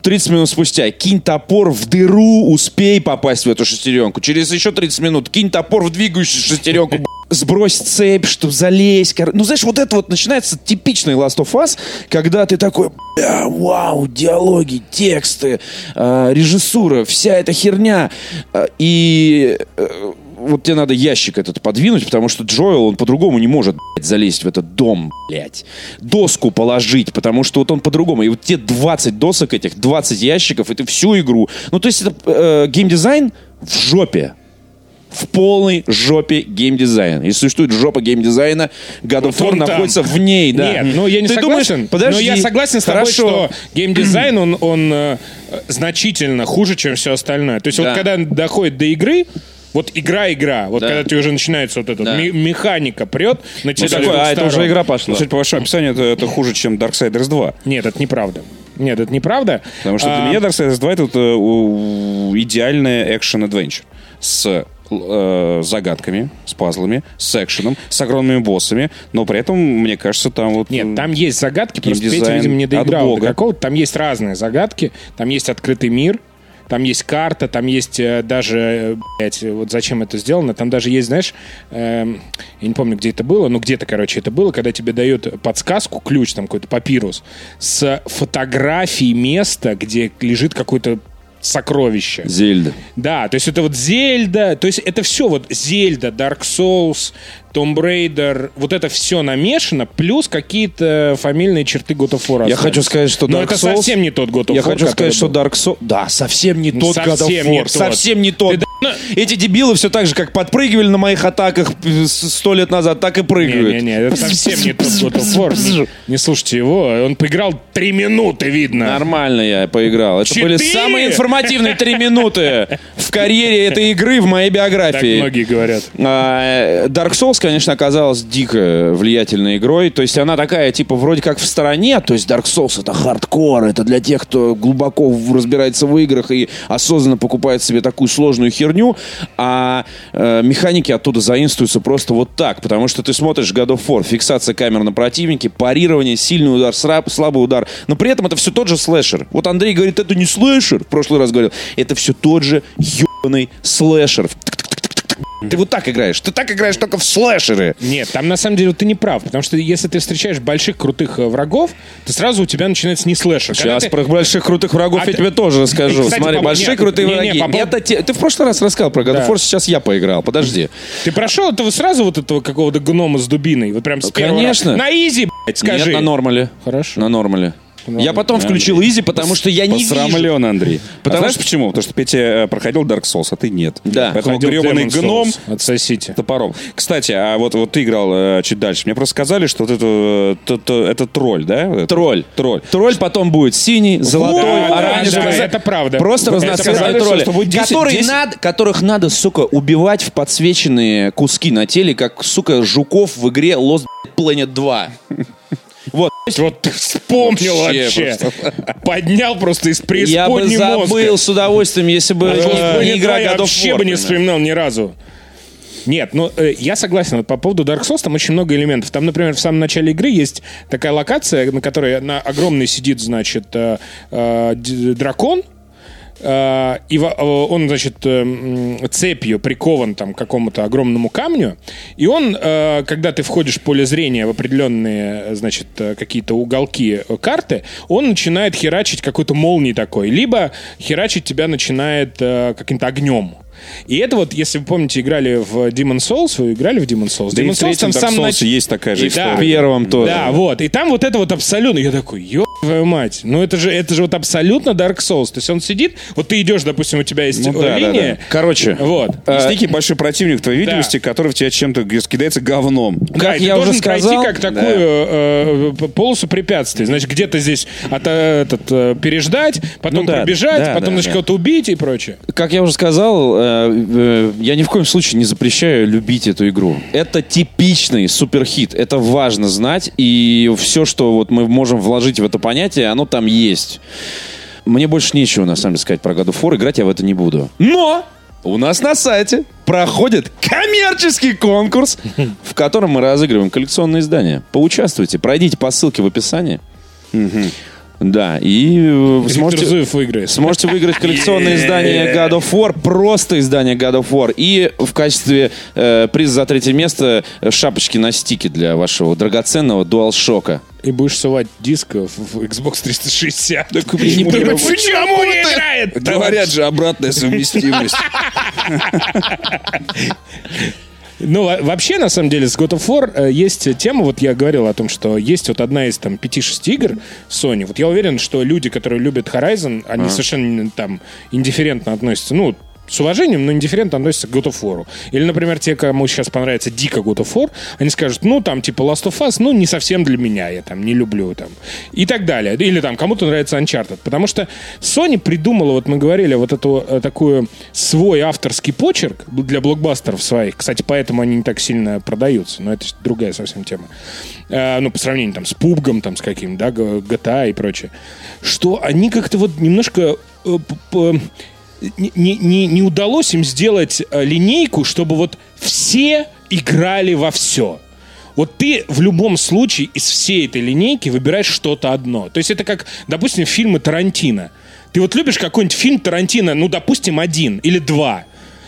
Э, 30 минут спустя кинь топор в дыру, успей попасть в эту шестеренку. Через еще 30 минут кинь топор в двигающуюся шестеренку, сбрось цепь, чтобы залезть. кор- Ну, знаешь, вот это вот начинается типичный Last of Us, когда ты такой, бля, вау, диалоги, тексты, э, режиссура, вся эта херня. Э, и э, вот тебе надо ящик этот подвинуть, потому что Джоэл, он по-другому не может, блядь, залезть в этот дом, блядь. Доску положить, потому что вот он по-другому. И вот те 20 досок этих, 20 ящиков, это всю игру. Ну, то есть это э, геймдизайн в жопе. В полной жопе геймдизайн. Если существует жопа геймдизайна, God of он War там. находится в ней, да. Нет, ну я не Ты думаешь, согласен. подожди, но я согласен с тобой, хорошо. что геймдизайн, он, он э, значительно хуже, чем все остальное. То есть Да. вот когда доходит до игры, вот игра-игра, вот Да. когда ты уже начинается вот эта Да. механика прет, на тебя Ну, а, это уже игра пошла. Судя по вашему описанию, это, это хуже, чем Darksiders 2. Нет, это неправда. Нет, это неправда. Потому что для А, меня Darksiders 2 это вот, э, идеальная экшен-адвенчер с э, загадками, с пазлами, с экшеном, с огромными боссами, но при этом, мне кажется, там вот... Нет, там есть загадки, просто Петя, видимо, не доиграл до какого-то. Там есть разные загадки, там есть открытый мир, там есть карта, там есть э, даже, э, блядь, вот зачем это сделано, там даже есть, знаешь, эм, я не помню, где это было, но где-то, короче, это было, когда тебе дают подсказку, ключ, там какой-то папирус, с фотографией места, где лежит какое-то сокровище. Зельда. Да, то есть это вот Зельда, то есть это все вот Зельда, Dark Souls, Tomb Raider, вот это все намешано, плюс какие-то фамильные черты God of War. Я хочу сказать, что Но Dark это Souls- совсем не тот God of Я War, хочу который сказать, что. Dark Souls... Да, совсем не тот God of Совсем War. не тот. Совсем не тот. Ты Эти дебилы все так же, как подпрыгивали на моих атаках э, сто лет назад, так и прыгают. Не-не-не, это совсем не тот God of War. Не, слушайте его, он поиграл три минуты, видно. Нормально я поиграл. Это были Четыре? самые информативные три минуты в карьере этой игры в моей Так биографии. многие говорят. А, Dark Souls, конечно, оказалась дико влиятельной игрой. То есть она такая, типа, вроде как в стороне. То есть Dark Souls это хардкор, это для тех, кто глубоко разбирается в играх и осознанно покупает себе такую сложную херню. А э, механики оттуда заимствуются просто вот так. Потому что ты смотришь God of War, фиксация камер на противнике, парирование, сильный удар, сра- слабый удар. Но при этом это все тот же слэшер. Вот Андрей говорит, это не слэшер. В прошлый раз говорил. Это все тот же ебаный слэшер. Ты вот так играешь. Ты так играешь только в слэшеры. Нет, там на самом деле ты не прав, потому что если ты встречаешь больших крутых э, врагов, то сразу у тебя начинается не слэшер. Когда Сейчас ты- про больших крутых врагов А я ты- тебе тоже расскажу. Кстати, Смотри, по- большие нет, крутые враги. по поводу- Это те- Ты в прошлый раз рассказал про God of Да. War, сейчас я поиграл. Подожди. Ты прошел этого сразу вот этого какого-то гнома с дубиной? Вот прям с первого Конечно. раза? На изи, блядь, скажи. Нет, на нормале. Хорошо. На нормале. Я потом включил Изи, потому что я не вижу. Посрамлен, Андрей. Потому Потому знаешь что- почему? Потому что Петя э, проходил Dark Souls, а ты нет. Да. Поэтому Ходил гребаный Demon's гном Souls. Отсосите. топором. Кстати, а вот, вот ты играл э, чуть дальше. Мне просто сказали, что вот это, э, то- то- это тролль, да? Вот это? Тролль. Тролль. Тролль потом будет синий, золотой, Да, да, оранжевый. да, это правда. Просто Это разноцветные тролли, Что вот 10 которые 10 надо- которых надо, сука, убивать в подсвеченные куски на теле, как, сука, жуков в игре Lost Planet 2. Вот. Вот вспомнил Вообще вообще. Поднял просто из Я бы преисподней забыл мозга. с удовольствием, если бы Lost не- не игра 2 я вообще бы не вспоминал ни разу. Нет, ну э, я согласен. Вот по поводу Dark Souls там очень много элементов. Там, например, в самом начале игры есть такая локация, на которой на огромной сидит, значит, э, э, дракон. Э, и он, значит, э, м, цепью прикован там к какому-то огромному камню. И он, э, когда ты входишь в поле зрения в определенные, э, значит, какие-то уголки карты, он начинает херачить какой-то молнией такой. Либо херачить тебя начинает каким-то огнем. И это вот, если вы помните, играли в Demon Souls, вы играли в Demon Souls? Да и Demon в третьем там Dark самом Souls нач- есть такая же И история. да. В первом тоже. Да, вот. И там вот это вот абсолютно. Я такой, ё твою мать. Ну, это же, это же вот абсолютно Dark Souls. То есть он сидит, вот ты идешь, допустим, у тебя есть Ну да, да, линия. да. Короче, Вот. Есть некий большой противник твоей видимости, который в тебя чем-то кидается говном. Да, Как и ты я уже должен пройти сказал, как такую э, п- полосу препятствий. Значит, где-то здесь от, э, этот, э, переждать, потом Ну да, пробежать, да, потом, да, значит, да. кого-то убить и прочее. Как я уже сказал, э, э, я ни в коем случае не запрещаю любить эту игру. Это типичный суперхит. Это важно знать. И все, что вот мы можем вложить в это понятие, оно там есть. Мне больше нечего, на самом деле, сказать про God of War. Играть я в это не буду. Но у нас на сайте проходит коммерческий конкурс, в котором мы разыгрываем коллекционные издания. Поучаствуйте, пройдите по ссылке в описании. Да, и э, вы сможете... Зуев выиграет. Сможете выиграть коллекционное издание God of War, просто издание God of War. И в качестве э, приза за третье место шапочки на стике для вашего драгоценного DualShock. И будешь сувать диск в Xbox 360. Так И не почему понимаешь, не почему не играет? Говорят же, обратная совместимость. Ну, во- вообще, на самом деле, с God of War э, есть тема, вот я говорил о том, что есть вот одна из там 5-6 игр Sony. Вот я уверен, что люди, которые любят Horizon, они совершенно там индифферентно относятся, ну, с уважением, но индифферентно относятся к God of War. Или, например, те, кому сейчас понравится дико God of War, они скажут, ну, там, типа, Last of Us, ну, не совсем для меня, я там не люблю, там, и так далее. Или там, кому-то нравится Uncharted. Потому что Sony придумала, вот мы говорили, вот эту э, такую свой авторский почерк для блокбастеров своих. Кстати, поэтому они не так сильно продаются, но это другая совсем тема. Э, ну, по сравнению там с PUBG, там, с каким, да, GTA и прочее. Что они как-то вот немножко э, не, не- не, удалось им сделать э, линейку, чтобы вот все играли во все. Вот ты в любом случае из всей этой линейки выбираешь что-то одно. То есть это как, допустим, фильмы Тарантино. Ты вот любишь какой-нибудь фильм Тарантино, ну, допустим, один или два.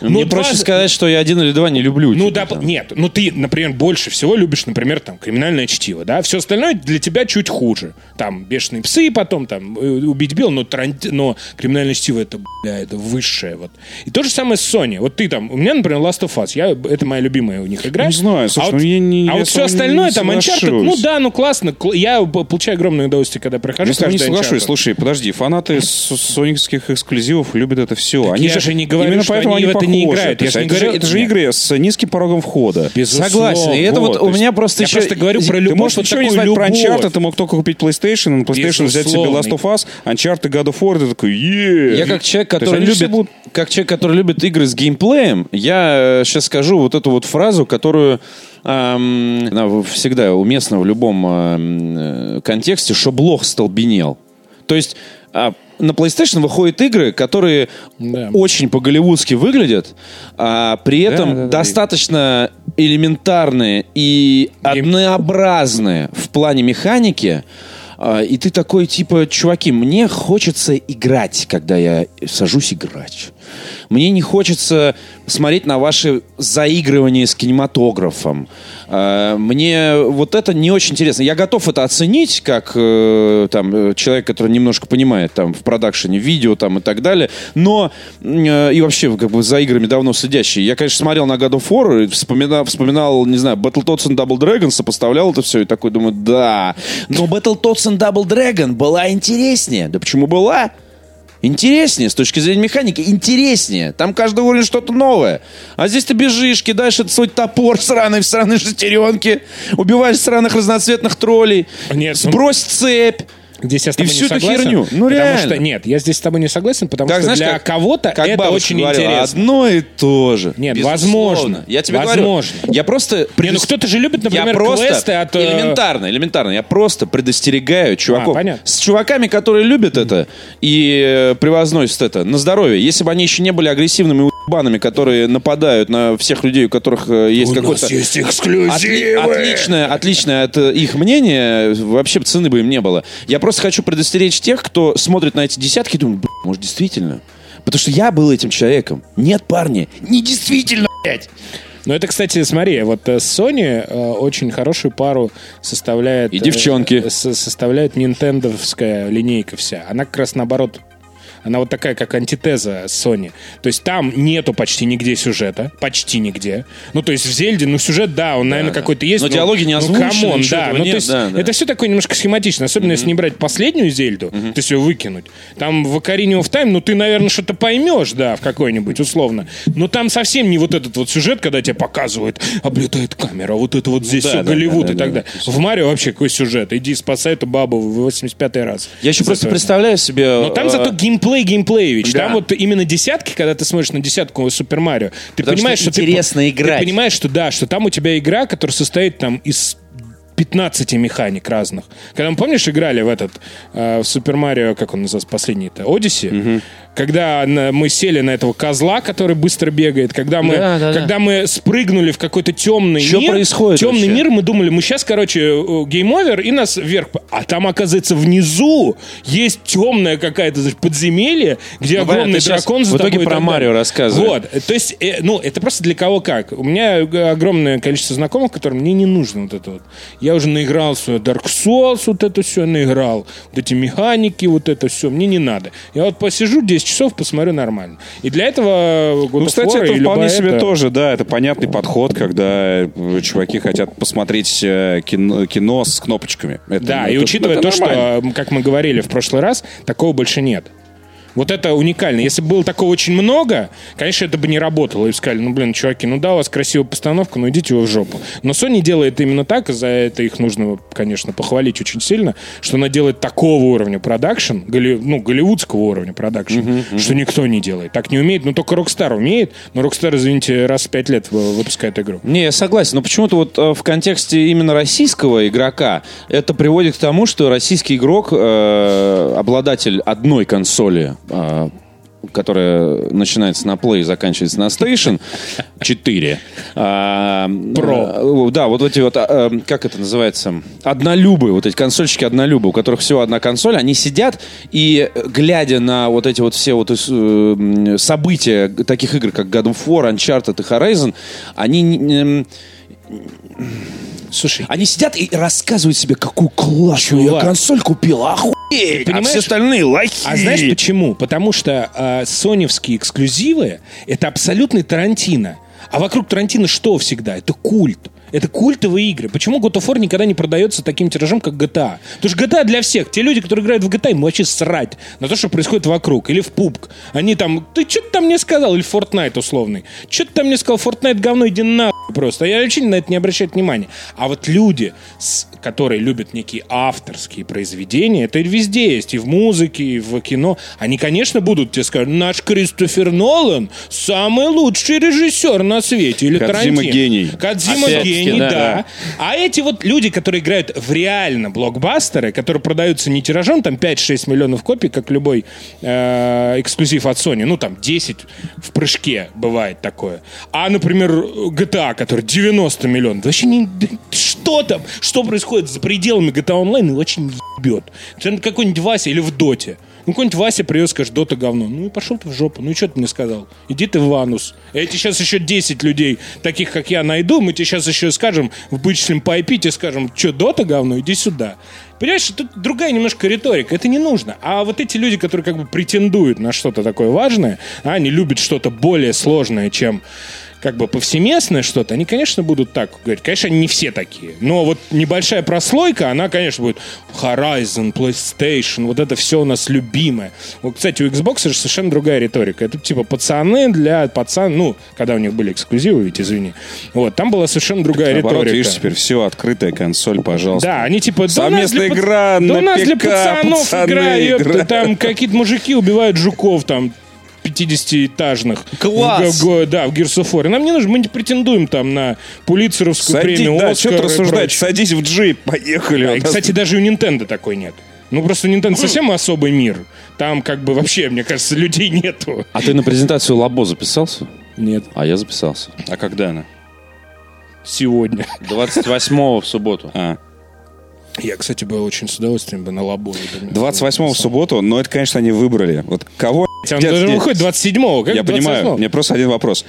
Мне Ну, проще два- сказать, что я один или два не люблю. ну, типа, да, там. нет, ну ты, например, больше всего любишь, например, там, криминальное чтиво, да, все остальное для тебя чуть хуже. Там, бешеные псы, потом, там, э, убить Билл, но, Таранти- но криминальное чтиво это, бля, это высшее, вот. И то же самое с Sony. Вот ты там, у меня, например, Last of Us, я, это моя любимая у них игра. Не знаю, слушай, а ну вот, я не- а я вот все остальное, там, Uncharted, ну да, ну классно, кл- я получаю огромное удовольствие, когда прохожу Я с тобой не соглашусь. Uncharted. Слушай, подожди, фанаты соникских эксклюзивов любят это все. я же не говорю, именно что поэтому они в это не играют. Я же не говорю- это же игры с низким порогом входа. Безусловно. Согласен. И это вот, у меня просто я еще... просто говорю про Ты любовь, можешь вот ничего не знать про. Uncharted, ты мог только купить PlayStation, на PlayStation взять себе. Last of Us, Uncharted, God of War, ты такой, Я как человек, который любит, как человек, который любит игры с геймплеем, я сейчас скажу вот эту вот фразу, которую эм, она всегда уместна в любом эм, э, контексте, что блох столбенел. То есть а, на PlayStation выходят игры, которые Да. очень по-голливудски выглядят, а при этом да, да. достаточно элементарные и однообразные в плане механики. А, И ты такой, типа, чуваки, мне хочется играть, когда я сажусь играть. Мне не хочется смотреть на ваши заигрывания с кинематографом. А, Мне вот это не очень интересно. Я готов это оценить, как э, там, э, человек, который немножко понимает там, в продакшене видео там, и так далее. Но э, и вообще как бы за играми давно следящий. Я, конечно, смотрел на God of War, вспоминал, вспоминал не знаю, Battletoads and Double Dragon, сопоставлял это все и такой думаю, да. Но Battletoads and Double Dragon была интереснее. Да почему была? Интереснее, с точки зрения механики, интереснее. Там каждый уровень что-то новое. А здесь ты бежишь, кидаешь этот свой топор сраный в сраной шестеренке, убиваешь сраных разноцветных троллей, Нет, ну- сбрось цепь. Здесь я с тобой всю не эту согласен, херню. Ну, потому реально. что нет, я здесь с тобой не согласен, потому Так, что знаешь, для как- кого-то как это очень говорила, интересно. Одно и то же. Нет, Безусловно. возможно. Я тебе Возможно. говорю. Я просто... Не, ну кто-то же любит, например, я просто квесты от... э, элементарно, элементарно. Я просто предостерегаю чуваков А, понятно. с чуваками, которые любят это и э, превозносят это на здоровье. Если бы они еще не были агрессивными уебанами, которые нападают на всех людей, у которых э, есть какой-то есть Отли- эксклюзивы. отличное, отличное от э, их мнения, вообще бы цены бы им не было. Я просто хочу предостеречь тех, кто смотрит на эти десятки и думает, «Бля, может, действительно? Потому что я был этим человеком. Нет, парни, не действительно, блядь. Ну, это, кстати, смотри, вот э, Sony э, очень хорошую пару составляет... И девчонки. э, со- составляет нинтендовская линейка вся. Она как раз наоборот Она вот такая, как антитеза Sony. То есть там нету почти нигде сюжета. Почти нигде. Ну, то есть в Зельде, ну, сюжет, да, он, наверное, какой-то есть. Но диалоги не ну, озвучены, come on, ничего да. Ну, нет, то есть да, да. это все такое немножко схематично. Особенно если не брать последнюю Зельду, то есть ее выкинуть. Там в Ocarina of Time, ну, ты, наверное, что-то поймешь, да, в какой-нибудь, условно. Но там совсем не вот этот вот сюжет, когда тебе показывают, облетает камера, вот это вот здесь да, все да, Голливуд да, и да, так да. далее. В Марио вообще какой сюжет? Иди спасай эту бабу в 85-й раз. Я еще просто этого. представляю себе... Но там э, зато геймплей, геймплеевич. да. Там вот именно десятки, когда ты смотришь на десятку Super Mario, ты Потому понимаешь, что что, ты, играть. Ты понимаешь, что да, что там у тебя игра, которая состоит там из 15 механик разных. Когда мы, помнишь, играли в этот э, в Super Mario, как он называется, последний-то, Odyssey, когда на- мы сели на этого козла, который быстро бегает, когда мы, Да, да, да. когда мы спрыгнули в какой-то темный Чё мир, происходит темный вообще? мир, мы думали, мы сейчас, короче, game over и нас вверх. А там, оказывается, внизу есть темное какое-то значит, подземелье, где Ну, понятно, огромный ты щас дракон за в итоге про Марио рассказывай. Вот. Э, То есть, э, ну, это просто для кого как. У меня э, огромное количество знакомых, которым мне не нужно вот это вот. Я уже наигрался Dark Souls, вот это все наиграл. Вот эти механики, вот это все. Мне не надо. Я вот посижу 10 часов, посмотрю нормально. И для этого God Ну, of кстати, это вполне себе это- тоже, да, это понятный подход, когда э, чуваки хотят посмотреть э, кино, кино с кнопочками. Это, Да, ну, и это- учитывая это то, нормально. что, э, как мы говорили в прошлый раз, такого больше нет. Вот это уникально. Если бы было такого очень много, конечно, это бы не работало. И сказали, ну, блин, чуваки, ну да, у вас красивая постановка, но идите вы в жопу. Но Sony делает именно так, и за это их нужно, конечно, похвалить очень сильно, что она делает такого уровня продакшн, голли- ну, голливудского уровня продакшн, что никто не делает. Так не умеет, ну, только Rockstar умеет, но Rockstar, извините, раз в пять лет вы- выпускает игру. Не, я согласен, но почему-то вот э, в контексте именно российского игрока это приводит к тому, что российский игрок, э, обладатель одной консоли, э, которая начинается на Play и заканчивается на Station 4. а, Pro. э, Да, вот эти вот, а, э, как это называется, однолюбы, вот эти консольщики однолюбы, у которых всего одна консоль, они сидят и, глядя на вот эти вот все вот э, события таких игр, как God of War, Uncharted и Horizon, они Слушай, они сидят и рассказывают себе, какую классную я консоль купил, охуеть, а понимаешь? все остальные лохи. А знаешь почему? Потому что э, соневские эксклюзивы это абсолютный Тарантино. А вокруг Тарантино что всегда? Это культ. Это культовые игры. Почему God of War никогда не продается таким тиражом, как GTA? Потому что GTA для всех. Те люди, которые играют в GTA, им вообще срать на то, что происходит вокруг. Или в PUBG. Они там, ты что ты там мне сказал? Или Fortnite условный. Что ты там мне сказал? Fortnite говно, иди нахуй просто. Я вообще на это не обращаю внимания. А вот люди, которые любят некие авторские произведения, это везде есть. И в музыке, и в кино. Они, конечно, будут тебе сказать, наш Кристофер Нолан самый лучший режиссер на свете. Или Кодзима Тарантино. гений. Кодзима Опять-таки, гений, да, да. да. А эти вот люди, которые играют в реально блокбастеры, которые продаются не тиражом, там 5-6 миллионов копий, как любой э, эксклюзив от Sony, ну там 10 в прыжке бывает такое. А, например, GTA, который 90 миллионов. Вообще не... Что там? Что происходит за пределами GTA Online? И очень ебет. Ты какой-нибудь Вася или в Доте. Ну, какой-нибудь Вася привез, скажет, Дота говно. Ну и пошел ты в жопу. Ну и что ты мне сказал? Иди ты в анус. Я тебе сейчас еще 10 людей, таких как я, найду. Мы тебе сейчас еще скажем, вычислим по IP, тебе скажем, что, Дота говно? Иди сюда. Понимаешь, тут другая немножко риторика. Это не нужно. А вот эти люди, которые как бы претендуют на что-то такое важное, а они любят что-то более сложное, чем как бы повсеместное что-то, они, конечно, будут так говорить. Конечно, они не все такие. Но вот небольшая прослойка, она, конечно, будет Horizon, PlayStation, вот это все у нас любимое. Вот, кстати, у Xbox же совершенно другая риторика. Это типа пацаны для пацан, ну, когда у них были эксклюзивы, ведь извини. Вот, там была совершенно другая Наоборот, риторика. видишь, теперь все, открытая консоль, пожалуйста. Да, они типа... Да Совместная игра Да на у нас для пацанов пацаны игра, играют. там какие-то мужики убивают жуков, там, 50-этажных. Класс! В Г- да, в Gears of War. Нам не нужно, мы не претендуем там на Пулитцеровскую Сади- премию да, Оскар что рассуждать? Садись в джип, поехали. Да, и, кстати, даже у Nintendo такой нет. Ну, просто Nintendo совсем особый мир. Там как бы вообще, мне кажется, людей нету. А ты на презентацию Лабо записался? Нет, А я записался. А когда она? сегодня. 28 в субботу. А. Я, кстати, бы очень с удовольствием бы на лабо. 28 в субботу, но это, конечно, они выбрали. Вот кого... Он даже выходит 27-го. Как Я понимаю, 28-го? мне просто один вопрос.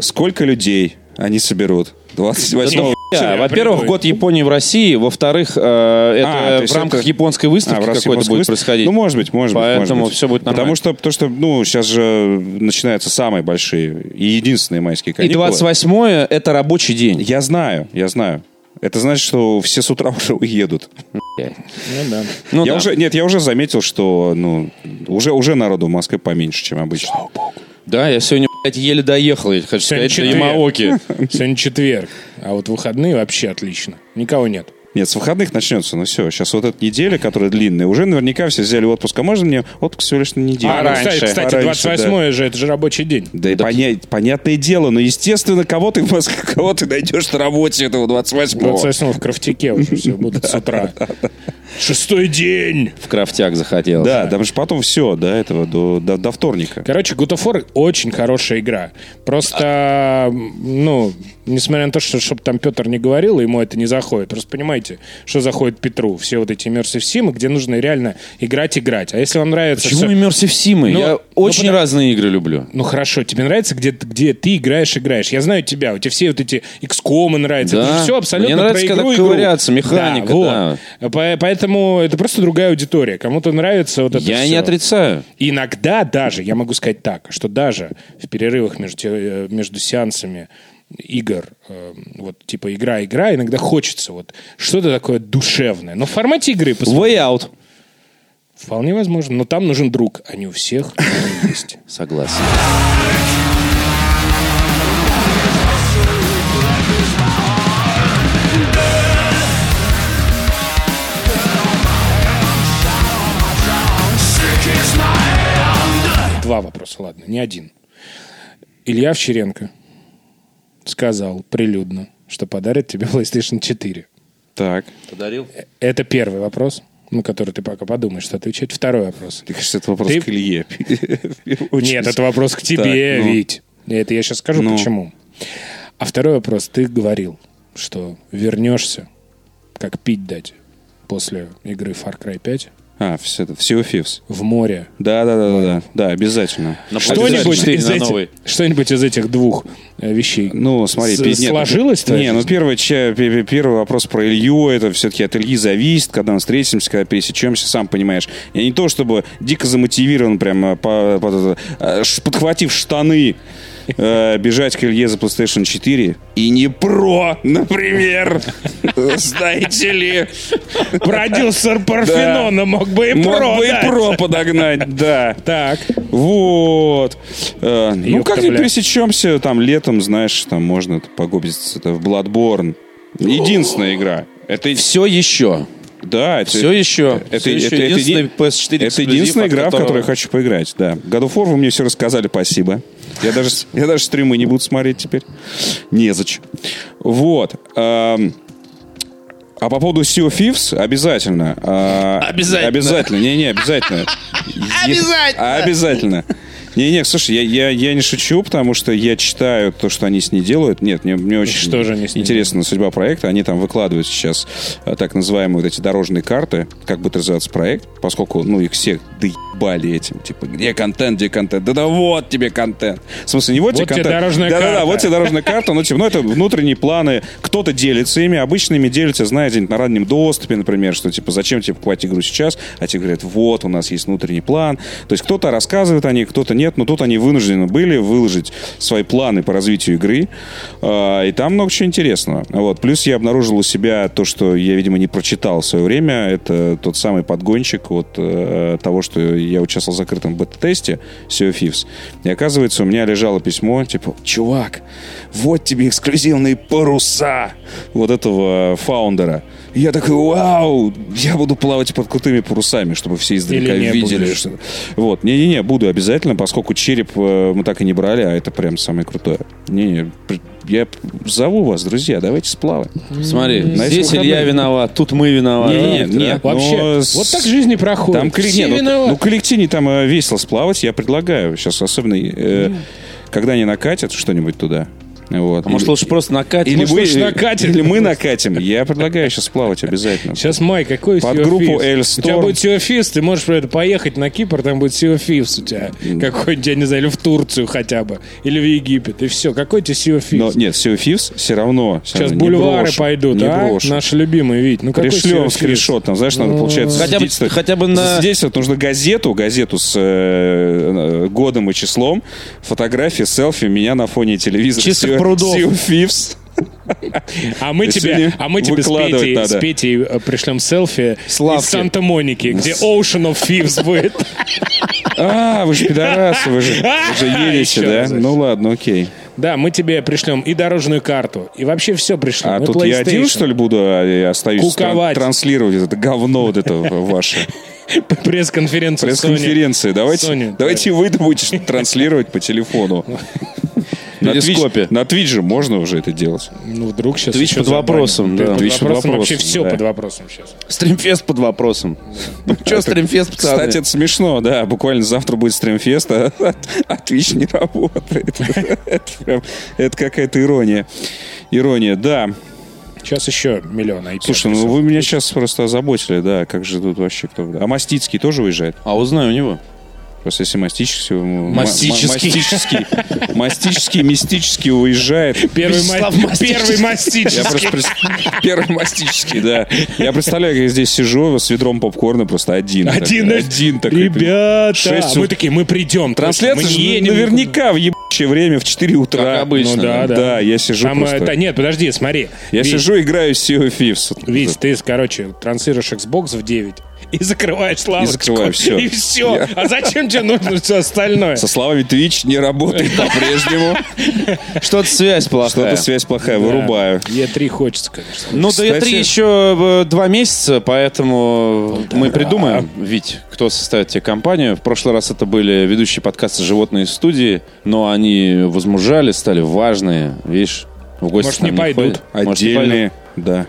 Сколько людей Они соберут. 28 Ну, да, Во-первых, год Японии в России. Во-вторых, э, это А, то в рамках это- японской выставки А, какой-то будет происходить. Ну, может быть, может быть. Поэтому быть. все будет нормально. Потому что, потому что, ну, сейчас же начинаются самые большие и единственные майские И каникулы. 28 это рабочий день. Я знаю, я знаю. Это значит, что все с утра уже уедут. Ну да. Ну, я да. уже, нет, я уже заметил, что ну, уже, уже народу в Москве поменьше, чем обычно. Да, я сегодня, блядь, еле доехал, я хочу Сегодня сказать, четверг. Ямаоки. Сегодня четверг, а вот выходные вообще отлично. Никого нет. Нет, с выходных начнется, ну все. Сейчас вот эта неделя, которая длинная, уже наверняка все взяли отпуск. А можно мне отпуск всего лишь на неделю? А, ну, кстати, раньше, кстати, а раньше, 28 же, это же рабочий день. Да, и поня- понятное дело, но естественно, кого ты, кого ты найдешь на работе этого 28-го? 28 в крафтике уже все будут с утра. Шестой день. В крафтяк захотелось. Да, там же потом все, до этого, до, до, до вторника. Короче, God of War очень хорошая игра. Просто, ну, несмотря на то, что чтобы там Петр не говорил, ему это не заходит. Просто понимаете, что заходит Петру. Все вот эти Immersive Sim, где нужно реально играть-играть. А если вам нравится... Почему всё- Immersive Sim? Ну, Я ну, очень потому- разные игры люблю. Ну хорошо, тебе нравится, где, где ты играешь, играешь. Я знаю тебя, у тебя все вот эти XCOM нравятся. Да. Это все абсолютно Мне нравится, про когда игру, игру. ковыряться, механика, Да, вот. да. По- Поэтому это просто другая аудитория. Кому-то нравится вот это Я всё. не отрицаю. Иногда даже, я могу сказать так, что даже в перерывах между, э, между сеансами игр, э, вот типа игра-игра, иногда хочется вот что-то такое душевное. Но в формате игры посмотри. Way Out. вполне возможно. Но там нужен друг, а не у всех есть. Согласен. Два вопроса, ладно, не один. Илья Овчаренко сказал прилюдно, что подарит тебе PlayStation 4. Так. Подарил? Это первый вопрос, на который ты пока подумаешь, что отвечать. Второй вопрос. Мне кажется, это вопрос Ты- к Илье. Нет, это вопрос к тебе, Так, ну. Вить. Это я сейчас скажу, Ну. почему. А второй вопрос. Ты говорил, что вернешься, как пить дать после игры Far Cry 5 А, все, это, Sea of Thieves. в море. Да, да, да, да, да, да, обязательно. Что-нибудь из, 4 на этих, что-нибудь из этих двух э, вещей Ну, смотри, с- нет, сложилось ну, твоя Не, ну первый, первый вопрос про Илью, это все-таки от Ильи зависит, когда мы встретимся, когда пересечемся, сам понимаешь. Я не то, чтобы дико замотивирован, прям по- по- э, подхватив штаны, э, бежать к Илье за PlayStation 4. И не про, например. Знаете ли. Продюсер Парфенона мог бы и Мог про бы и про подогнать, да. Так. Вот. Э, ну, как-нибудь пересечемся там летом, знаешь, там можно погубиться это в Bloodborne. Единственная игра. Это Все еще. да, это, Все еще. это, Все еще это- это единственный еди- PS4 это единственная игра, в которого- которую я хочу поиграть. Да. God of War вы мне все рассказали, спасибо. Я даже, я даже стримы не буду смотреть теперь. Незачем. Вот. Эм, А по поводу Sea of Thieves обязательно. а, Обязательно. Обязательно. Не-не, обязательно. Обязательно. Обязательно. Не-не, слушай, я, я, я не шучу, потому что я читаю то, что они с ней делают. Нет, мне, мне очень Что же они с ней интересна судьба проекта. Они там выкладывают сейчас а, так называемые вот эти дорожные карты, как будет развиваться проект, поскольку, ну, их всех доебали этим. Типа, где контент, где контент? Да-да вот тебе контент. В смысле, не вот, тебе Вот тебе контент. дорожная Да-да-да, карта. вот тебе дорожная карта. Ну, типа, ну, это внутренние планы. Кто-то делится ими, обычными делится, знаете, на раннем доступе, например, что, типа, зачем тебе покупать игру сейчас? А тебе говорят, вот, у нас есть внутренний план. То есть кто-то рассказывает о них, кто-то нет, но тут они вынуждены были выложить свои планы по развитию игры. А, И там много чего интересного. Вот. Плюс я обнаружил у себя то, что я, видимо, не прочитал в свое время. Это тот самый подгончик от э, того, что я участвовал в закрытом бета-тесте Sea of Thieves. И оказывается, у меня лежало письмо, типа, чувак, вот тебе эксклюзивные паруса вот этого фаундера. И я такой, вау, я буду плавать под крутыми парусами, чтобы все издалека Или не видели. будешь. Что... Вот, не-не-не, буду обязательно, поскольку череп э, мы так и не брали, а это прям самое крутое. Не-не, я зову вас, друзья, давайте сплаваем. Смотри, На здесь Илья виноват, тут мы виноваты. Не, не, нет, Вообще, но с- вот так жизнь и проходит. Там коллек- Все не, ну, ну, коллективе там э, весело сплавать, я предлагаю. Сейчас особенно, э, когда они накатят что-нибудь туда, Вот. А может, лучше просто накатить? Или Может, вы, лучше накатим? или мы накатим. Я предлагаю сейчас плавать обязательно. Сейчас май, какой Под группу? Эль У тебя будет Thieves, ты можешь поехать на Кипр, там будет Thieves у тебя. Какой-нибудь, я не знаю, или в Турцию хотя бы. Или в Египет. И все. Какой тебе Thieves? Но нет, Thieves все равно. Сейчас бульвары брошу, пойдут, а? брошу. Наши любимые, Вить. Ну, Пришлем скриншот. Там, знаешь, надо, получается, Хотя бы, хотя бы на... Здесь вот нужно газету, газету с э, э, годом и числом, фотографии, селфи меня на фоне телевизора. Sea- прудов. Sea of Thieves. А мы тебе, а мы тебе с Петей, с Петей э, пришлем селфи Славки. из Санта-Моники, где Ocean of Thieves будет. А, вы же пидорасы, вы же, вы же едете, да? раз. Ну ладно, окей. Да, мы тебе пришлем и дорожную карту, и вообще все пришлем. А и тут я один, что ли, буду а, остаюсь Куковать. транслировать это говно вот это ваше? Пресс-конференцию. Пресс-конференции. Давайте, Sony, давайте вы будете транслировать по телефону. На перископе. Twitch, на Twitch же можно уже это делать. Ну, вдруг сейчас Twitch еще под вопросом, да. Под Twitch под вопросом, вообще вопросом, все да. под вопросом сейчас. Стримфест под вопросом. Ну, что стримфест, пацаны? Кстати, это смешно, да. Буквально завтра будет стримфест, а, а Twitch не работает. Это прям- Это какая-то ирония. Ирония, да. Сейчас еще миллион IP. Слушай, ну вы меня сейчас просто озаботили, да. Как же тут вообще кто... А Мастицкий тоже уезжает? А узнай у него. Просто если мастический... Мастический. Мастический, мастический, мистический уезжает. Первый, ма- Мастический. первый Я мастический. просто первый мастический, да. Я представляю, как я здесь сижу с ведром попкорна просто один. Один, один такой. Ребята, мы такие, мы придем. Трансляция наверняка в ебучее время в 4 утра. Как обычно, Ну да, да. Да, я сижу просто. э, да, нет, подожди, смотри. Я сижу, играю в Sea of Thieves. Вить, ты, короче, транслируешь Xbox в 9 и закрываешь лавочку. закрываю, всё. И все. А зачем тебе нужно все остальное? Со словами Twitch не работает по-прежнему. Что-то связь плохая. Что-то связь плохая, вырубаю. Е3 хочется, конечно. Ну, до Кстати- E3 еще два месяца, поэтому мы придумаем, Вить, кто составит тебе компанию. В прошлый раз это были ведущие подкаста «Животные студии», но они возмужали, стали важные. Видишь, в гости Может, не пойдут. Отдельные, да.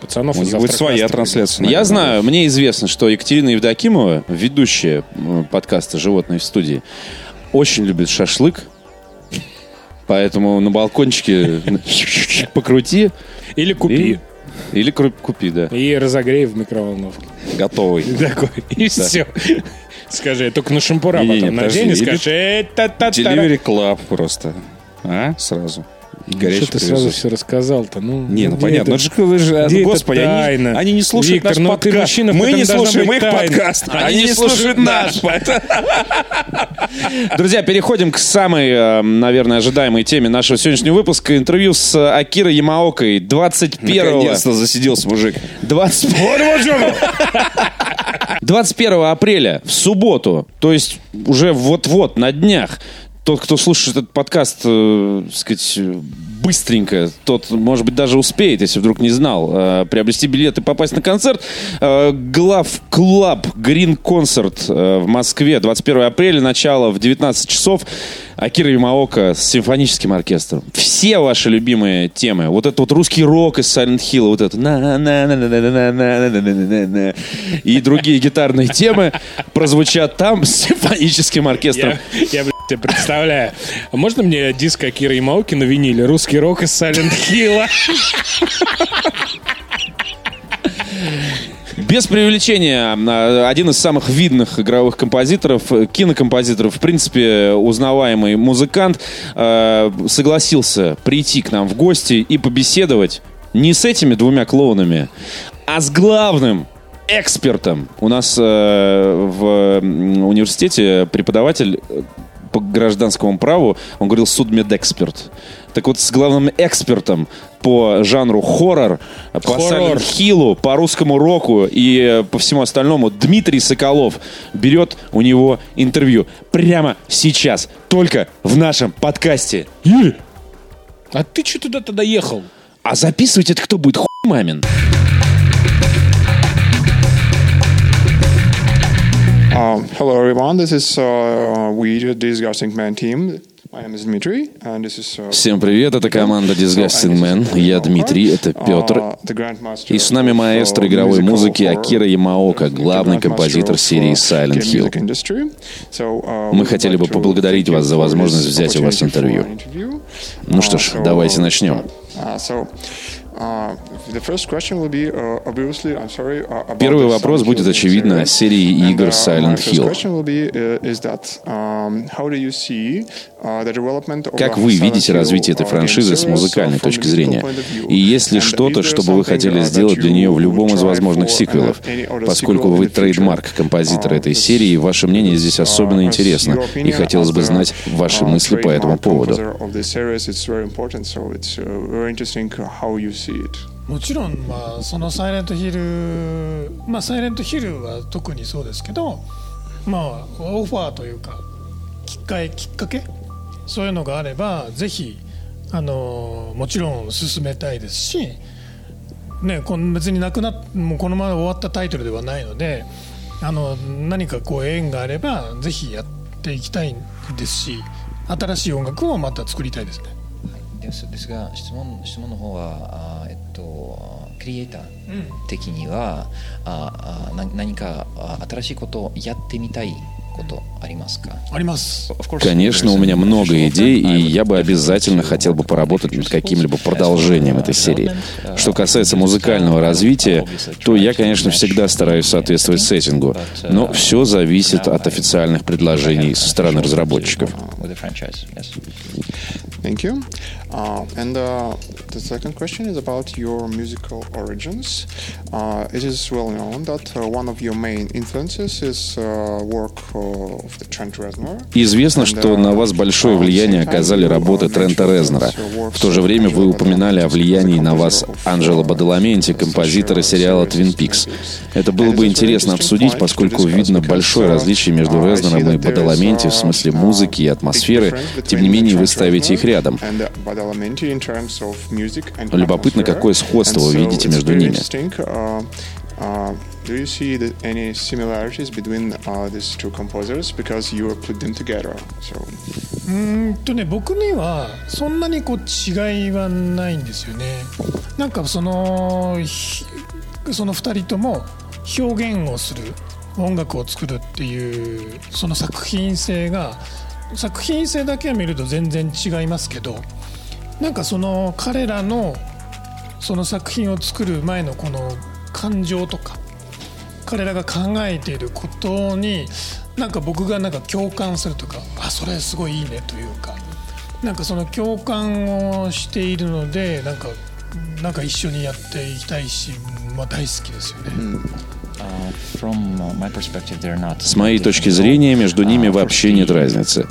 Пацанов У них будет «Завтра своя Каста» трансляция. Я знаю, мне известно, что Екатерина Евдокимова, ведущая подкаста «Животные в студии», очень любит шашлык. Поэтому на балкончике покрути Или купи. и- или купи, да. И разогрей в микроволновке. Готовый. Такой. И все. Скажи, только на шампура Не-не-не, потом надень и скажи. Delivery Club просто. А? Сразу. Горячий Что ты сразу все рассказал-то? Ну, Не, ну понятно. это? Ну, же, же, Где господи, они, тайна? они не слушают Виктор, наш ну подкаст. мужчина, Мы не слушаем их тайна. подкаст. Они Они не слушают наш. Друзья, переходим к самой, э, наверное, ожидаемой теме нашего сегодняшнего выпуска. Интервью с э, Акирой Ямаокой 21 Наконец-то засиделся мужик. 20... 21 апреля, в субботу, то есть уже вот-вот, на днях, тот, кто слушает этот подкаст, э, так сказать, быстренько, тот, может быть, даже успеет, если вдруг не знал, э, приобрести билет и попасть на концерт. Э, Главclub Green Concert э, в Москве 21 апреля, начало в 19 часов. Акира Ямаока с симфоническим оркестром. Все ваши любимые темы. Вот это вот русский рок из Silent Hill, вот это и другие гитарные темы прозвучат там с симфоническим оркестром. Я, я тебе представляю. А можно мне диск Акира Ямауки на виниле? Русский рок из Silent Hill. Без преувеличения, а, один из самых видных игровых композиторов, э, кинокомпозиторов, в принципе, узнаваемый музыкант, э, согласился прийти к нам в гости и побеседовать не с этими двумя клоунами, а с главным экспертом. У нас э, в университете преподаватель по гражданскому праву, он говорил судмедэксперт. Так вот, с главным экспертом по жанру хоррор, по. Silent Хиллу, по русскому року и э, по всему остальному Дмитрий Соколов берет у него интервью прямо сейчас, только в нашем подкасте. Юрий, А ты что туда тогда ехал? а записывать это кто будет? Хуй мамин. Um, hello, everyone. This is uh, we, the Disgusting Man team. Uh, Всем привет, это команда Disgusting Man. Я Дмитрий, это Петр. uh, И с нами маэстро uh, игровой музыки Акира Ямаока, главный композитор серии uh, Silent Hill. uh, Мы хотели бы поблагодарить вас за возможность взять у вас интервью. Ну что ж, Uh, давайте uh, начнем. Uh, uh, uh, uh, Первый вопрос будет, очевидно, о серии игр uh, Silent Hill. uh, um, uh, Как вы видите развитие этой uh, франшизы с uh, музыкальной точки зрения? И есть ли что-то, что бы вы хотели uh, сделать для нее в любом из возможных uh, сиквелов? Поскольку вы трейдмарк, композитор Uh, этой серии, ваше мнение здесь uh, особенно интересно, и хотелось бы знать ваши uh, мысли по этому поводу. See it. もちろん、まあ、その「サイレントヒル」まあ「サイレントヒル」は特にそうですけどまあオファーというかきっかけきっかけ？そういうのがあればぜひあのもちろん進めたいですし、ね、この別になくなもうこのまま終わったタイトルではないのであの何かこう縁があればぜひやっていきたいですし新しい音楽をまた作りたいですね。ですですが質問質問の方はあーえっとクリエイター的には、ああな何かあ新しいことをやってみたいことありますかあります。 Конечно, у меня много идей, и я бы обязательно хотел бы поработать над каким-либо продолжением этой серии. Что касается музыкального развития, то я, конечно, всегда стараюсь соответствовать сеттингу, но все зависит от официальных предложений со стороны разработчиков. With the franchise, yes. Thank you. Uh, and uh, the second question is about your musical origins. Uh, it is well known that uh, one of your main influences is uh, work of Trent Reznor. Известно, что uh, на вас большое uh, влияние оказали uh, работы Трента Резнера. В то же время вы упоминали о влиянии на вас uh, Бадаламенти, композитора uh, сериала Twin Peaks. Это было бы интересно обсудить, поскольку видно большое uh, различие между uh, Резнером и Бадаламенти в uh, смысле uh, музыки и атмосферы. Тем не менее, вы ставите их рядом. and Badalamenti in terms of music and Любопытно, atmosphere. какое сходство вы And so видите it's между very ними. interesting, uh, uh, Do you see the, any similarities between uh, these two composers because you put them together? So うーんとね僕にはそんなにこう違いはないんですよねなんかそのひその2人とも表現をする音楽を作るっていうその作品性が作品性だけを見ると全然違いますけど なんかその彼らのその作品を作る前のこの感情とか彼らが考えていることになんか僕がなんか共感するとかあそれすごいいいねというかなんかその共感をしているのでなんかなんか一緒にやっていきたいし、まあ、大好きですよね。Uh, from not С моей точки зрения, между ними Uh, вообще нет разницы.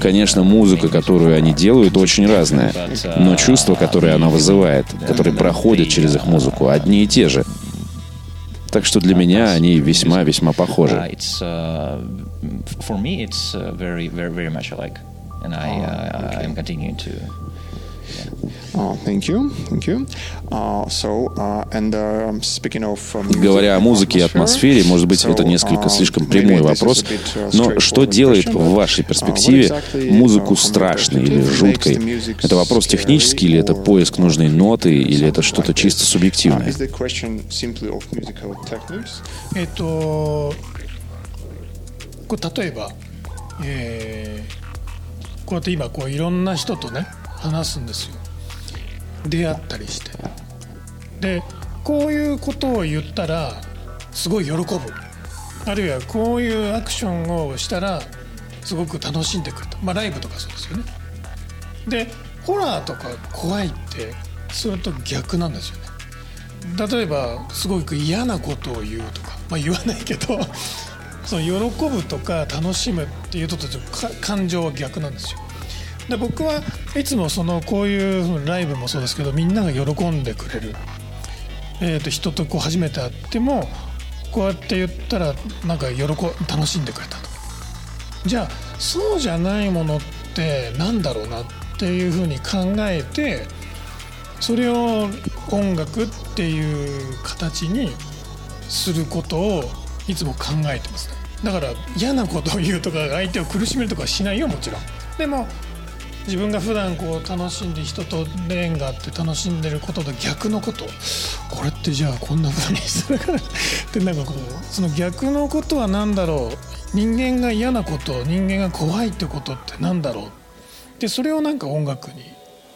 Конечно, музыка, которую они делают, очень разная. Но чувства, которые она вызывает, которые проходят через их музыку, одни и те же. Так что для меня они весьма-весьма похожи. Говоря о and музыке и atmosphere, атмосфере, может быть, so, это несколько uh, слишком maybe прямой this is вопрос, a bit, uh, но что straightforward делает question, в but, вашей uh, what перспективе exactly, музыку uh, from your страшной или perspective makes жуткой? the music Это вопрос scary технический или это or, поиск нужной uh, ноты или это something что-то like чисто this? Uh, субъективное? is the question simply of musical techniques? えっとこれ例えば、えーこうやって今こういろんな人とね 話すんですよ。出会ったりして。でこういうことを言ったらすごい喜ぶ。あるいはこういうアクションをしたらすごく楽しんでくれた、まあ、ライブとかそうですよね。でホラーとか怖いってそれと逆なんですよね。例えばすごく嫌なことを言うとか、まあ、言わないけど その喜ぶとか楽しむっていうのと感情は逆なんですよ。で僕はいつもそのこういうライブもそうですけどみんなが喜んでくれる、えー、と人とこう初めて会ってもこうやって言ったらなんか喜楽しんでくれたと。じゃあそうじゃないものってなんだろうなっていうふうに考えてそれを音楽っていう形にすることをいつも考えてますね。だから嫌なことを言うとか相手を苦しめるとかはしないよもちろん。でも自分が普段こう楽しんで人と縁があって楽しんでることと逆のこと。これってじゃあこんな風にするから。ってなんかこうその逆のことは何だろう。人間が嫌なこと人間が怖いってことって何だろう。でそれをなんか音楽に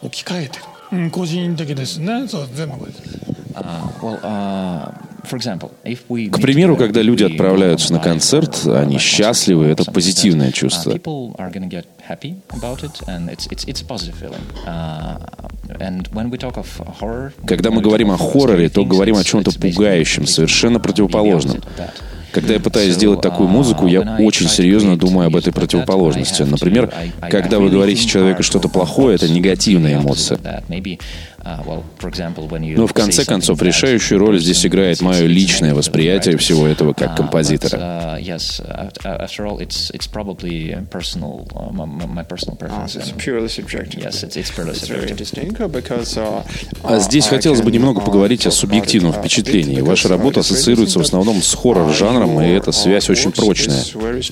置き換えてる、うん、個人的ですね。そう全部。これです Uh, well, uh, К примеру, когда люди отправляются на концерт, они счастливы, это позитивное uh, чувство. Uh, Когда мы говорим о хорроре, то говорим о чем-то пугающем, совершенно uh, противоположном. Когда я пытаюсь сделать такую uh, музыку, я очень серьезно думаю об этой противоположности. Например, когда вы говорите человеку что-то плохое, это негативная эмоция. Of that. Maybe, uh, well, for example, when you Но в конце концов, решающую роль здесь играет мое личное восприятие всего этого как Uh, композитора. but, uh, yes, after, after all, it's it's probably personal, uh, my, my personal Uh, preference. so it's and- purely subjective. Yes, it's, it's purely It's very subjective. interesting uh, because, uh, А uh, здесь хотелось бы немного uh, поговорить о субъективном uh, впечатлении. Ваша uh, работа ассоциируется в основном с uh, хоррор-жанром, и эта uh, связь очень прочная. uh,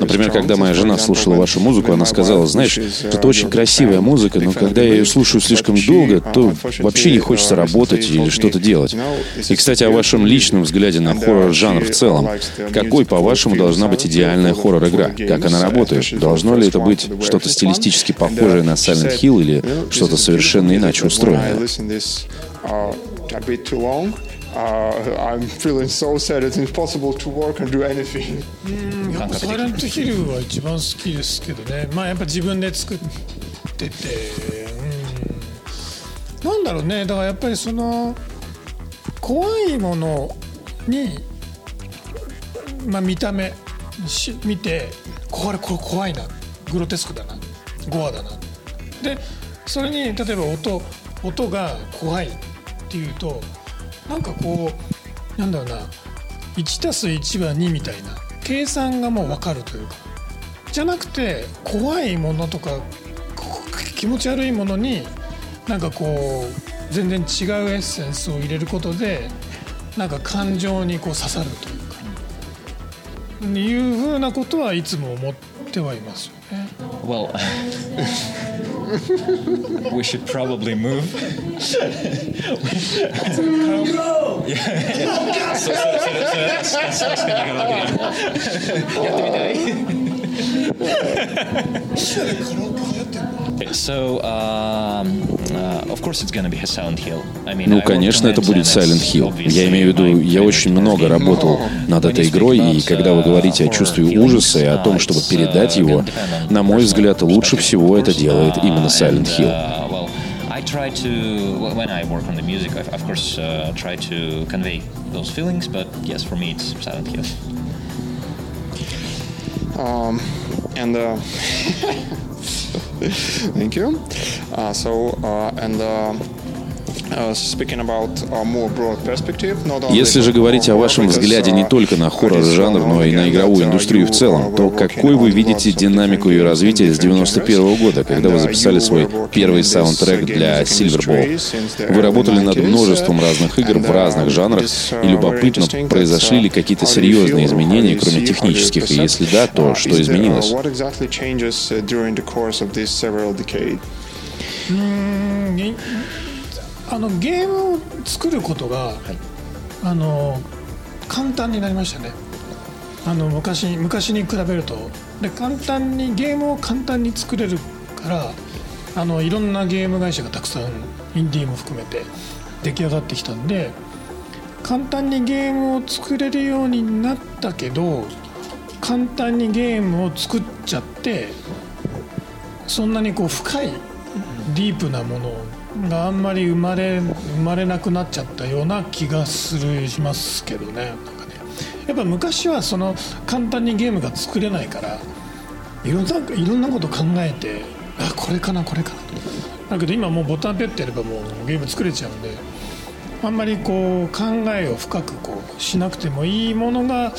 Например, strong. когда моя For жена example, слушала when- вашу музыку, она сказала, знаешь, uh, это очень красивая музыка, но когда я ее слушаю слишком долго, то вообще не хочется работать или что-то делать. И, кстати, о вашем личном взгляде на хоррор-жанр в целом. Какой, по-вашему, должна быть идеальная хоррор-игра? Как она работает? Должно ли это быть что-то стилистически похожее на Silent Hill или что-то совершенно иначе устроенное? Uh, I'm feeling so sad. It's impossible to work and do anything. やっぱサイレントヒルは一番好きですけどね。まあやっぱ自分で作っててうん。なんだろうね。だからやっぱりその怖いものにまあ見た目し見てこれこれ怖いな。グロテスクだな。ゴアだな。でそれに例えば音音が怖いっていうとなんかこうなんだろうな。1+1 は2みたいな。計算がもう分かるというか。じゃなくて怖いものとか気持ち悪いものになんかこう全然違うエッセンスを入れることでなんか感情にこう刺さるというか。いうふうなことはいつも思ってはいますよ。Well, we should probably move. Go! Yeah. So, um, uh, of course, it's gonna be a Silent Hill. I mean, Ну, конечно, это будет Silent Hill. Я имею в виду, я очень много работал над этой игрой, и когда вы uh, говорите о чувстве ужаса и о том, uh, чтобы передать uh, его, на мой взгляд, лучше всего это делает Uh, именно Silent Hill. uh, well, I try to well, when I work on the music, I of course uh, try to convey those feelings. But yes, for me, it's Silent Hill. Um, and uh, thank you. Uh, so uh, and Если же говорить о вашем взгляде не uh, только на хоррор-жанр, well но и на игровую uh, индустрию в you, целом, uh, то какой вы видите динамику in развитие с different 91 genres, года, когда вы uh, записали свой первый uh, саундтрек для music Silver industry Ball? since the Вы работали над 90s, множеством uh, разных игр в разных uh, жанрах, uh, и любопытно, interesting that, произошли ли uh, какие-то серьезные изменения, кроме технических, и если да, то uh, что uh, изменилось? あのゲームを作ることが、あの簡単になりましたね。あの昔昔に比べると。で簡単にゲームを簡単に作れるからあのいろんなゲーム会社がたくさんインディーも含めて出来上がってきたんで簡単にゲームを作れるようになったけど簡単にゲームを作っちゃってそんなにこう深いディープなものがあんまり生まれ生まれなくなっちゃったような気がするしますけどね。なんかね。やっぱ昔はその簡単にゲームが作れないからいろんないろんなこと考えてあこれかなこれかな。とだけど今もうボタンペッてやればもうゲーム作れちゃうんであんまりこう考えを深くこうしなくてもいいものが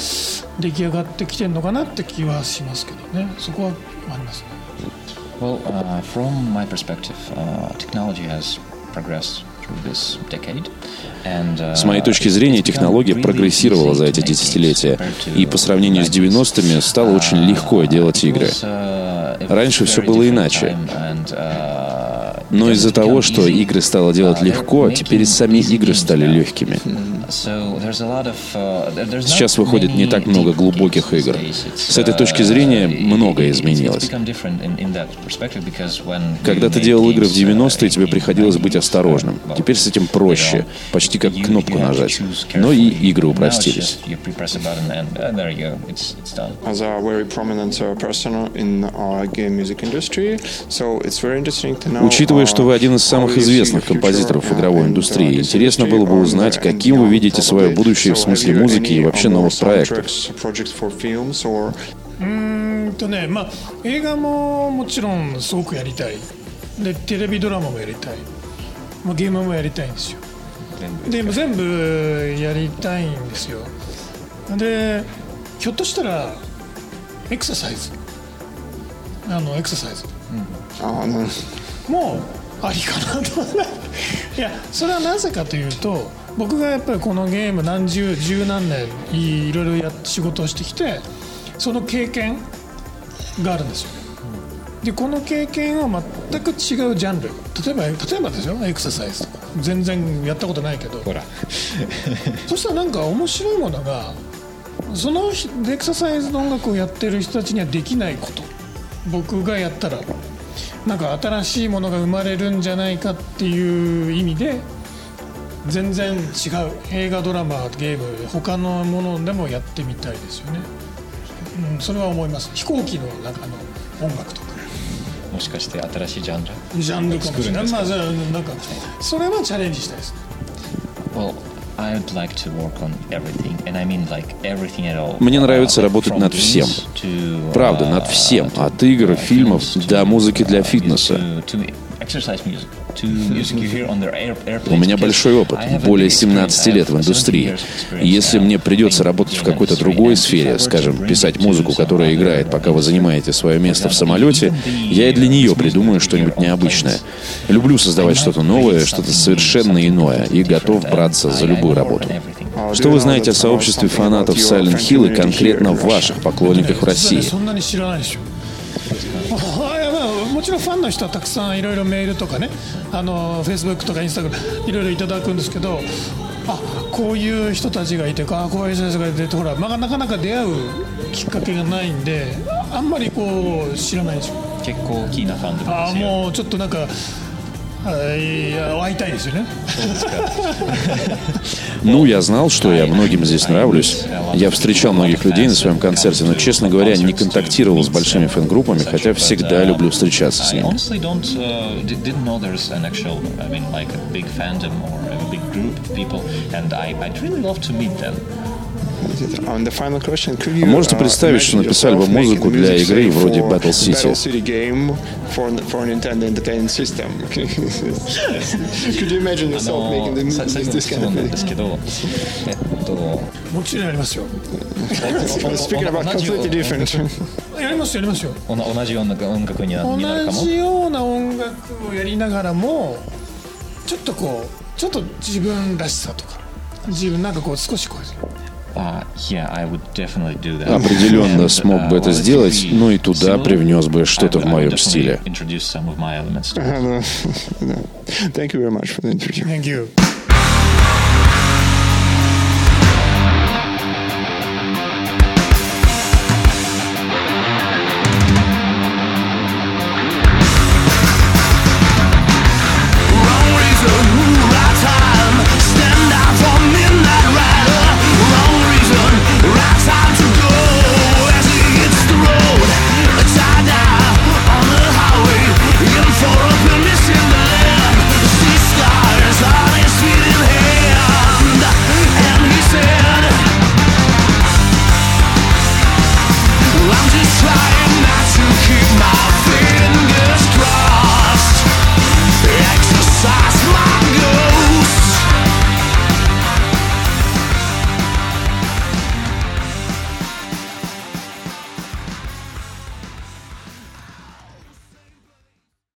出来上がってきてるのかなって気はしますけどね。そこはありますね。Well, uh, from my perspective, uh, technology has progressed uh, С моей точки зрения, технология прогрессировала за эти десятилетия, и по сравнению с 90-ми стало очень легко делать игры. Раньше все было иначе. Но из-за того, что игры стало делать легко, теперь и сами игры стали легкими. Сейчас выходит не так много глубоких игр. С этой точки зрения многое изменилось. Когда ты делал игры в 90-е, тебе приходилось быть осторожным. Теперь с этим проще, почти как кнопку нажать. Но и игры упростились. as a very prominent uh, person in uh, game music industry. So it's very interesting to know. Учитывая, что вы uh, один из самых известных композиторов в uh, игровой uh, индустрии, интересно было бы узнать, uh, каким вы видите свое probably. будущее в So смысле have you музыки и any, вообще uh, новых проектов. soundtracks, projects for films or うーんとねまあ映画ももちろんすごくやりたいでテレビドラマもやりたい、まあ、ゲームもやりたいんですよでも全部やりたいんですよでひょっとしたらエクササイズあのエクササイズ uh, no, もありかなといやそれはなぜかというと 僕がやっぱりこのゲーム何十十何年いろいろや仕事をしてきてその経験があるんですよ。ねでこの経験は全く違うジャンル。例えば例えばですよエクササイズとか。全然やったことないけど。ほら。そしたらなんか面白いものがそのひエクササイズの音楽をやってる人たちにはできないこと。僕がやったらなんか新しいものが生まれるんじゃないかっていう意味で全然違う映画ドラマゲーム他のものでもやってみたいですよね、うん、それは思います飛行機の中の音楽とかもしかして新しいジャンルジャンルかもしれないまあじゃあなんかそれはチャレンジしたいです Well, I'd like to work on everything, and I mean like everything at all. Мне нравится Uh, работать from над всем. games to, Правда, uh, над всем. to, От игр, uh, фильмов films, до to, музыки для uh, фитнеса. У меня большой опыт, более 17 лет в индустрии. Если мне придется работать в какой-то другой сфере, скажем, писать музыку, которая играет, пока вы занимаете свое место в самолете, я и для нее придумаю что-нибудь необычное. Люблю создавать что-то новое, что-то совершенно иное, и готов браться за любую работу. Что вы знаете о сообществе фанатов Silent Hill и конкретно ваших поклонниках в России? もちろんファンの人はたくさんいろいろメールとかねあのフェイスブックとかインスタグラムいろいろいただくんですけどあこういう人たちがいてあこういう人たちがいてほら、まあ、なかなか出会うきっかけがないんであんまりこう知らないでしょ。結構大きなファンでもあもうちょっとなんかあいや会いたいですよね Ну, я знал, что я многим здесь нравлюсь. Я встречал многих людей на своем концерте, но, честно говоря, не контактировал с большими фэн-группами, хотя всегда люблю встречаться с I ними. honestly don't uh, di- didn't know there's an actual I Можете uh, представить, что imagine написали бы yourself making музыку для music, игры say, вроде for Battle City? Battle City game for, for Nintendo Entertainment System. could you imagine あ yourself making the, のさ this, 最後の this 質 kind 問 of なんで thing? すけどえっともちろんやりますよ Speaking about 同じ completely different. やりますよやりますよおな同じような音楽になになる同かもじような音楽をやりながらもちょっとこうちょっと自分らしさとか自分なんかこう少しこう Uh, yeah, I would definitely do that. Определенно смог бы uh, это сделать, но и туда привнес бы I что-то would- в моем definitely стиле. Introduce some of my elements to it. No. Thank you very much for the interview. Thank you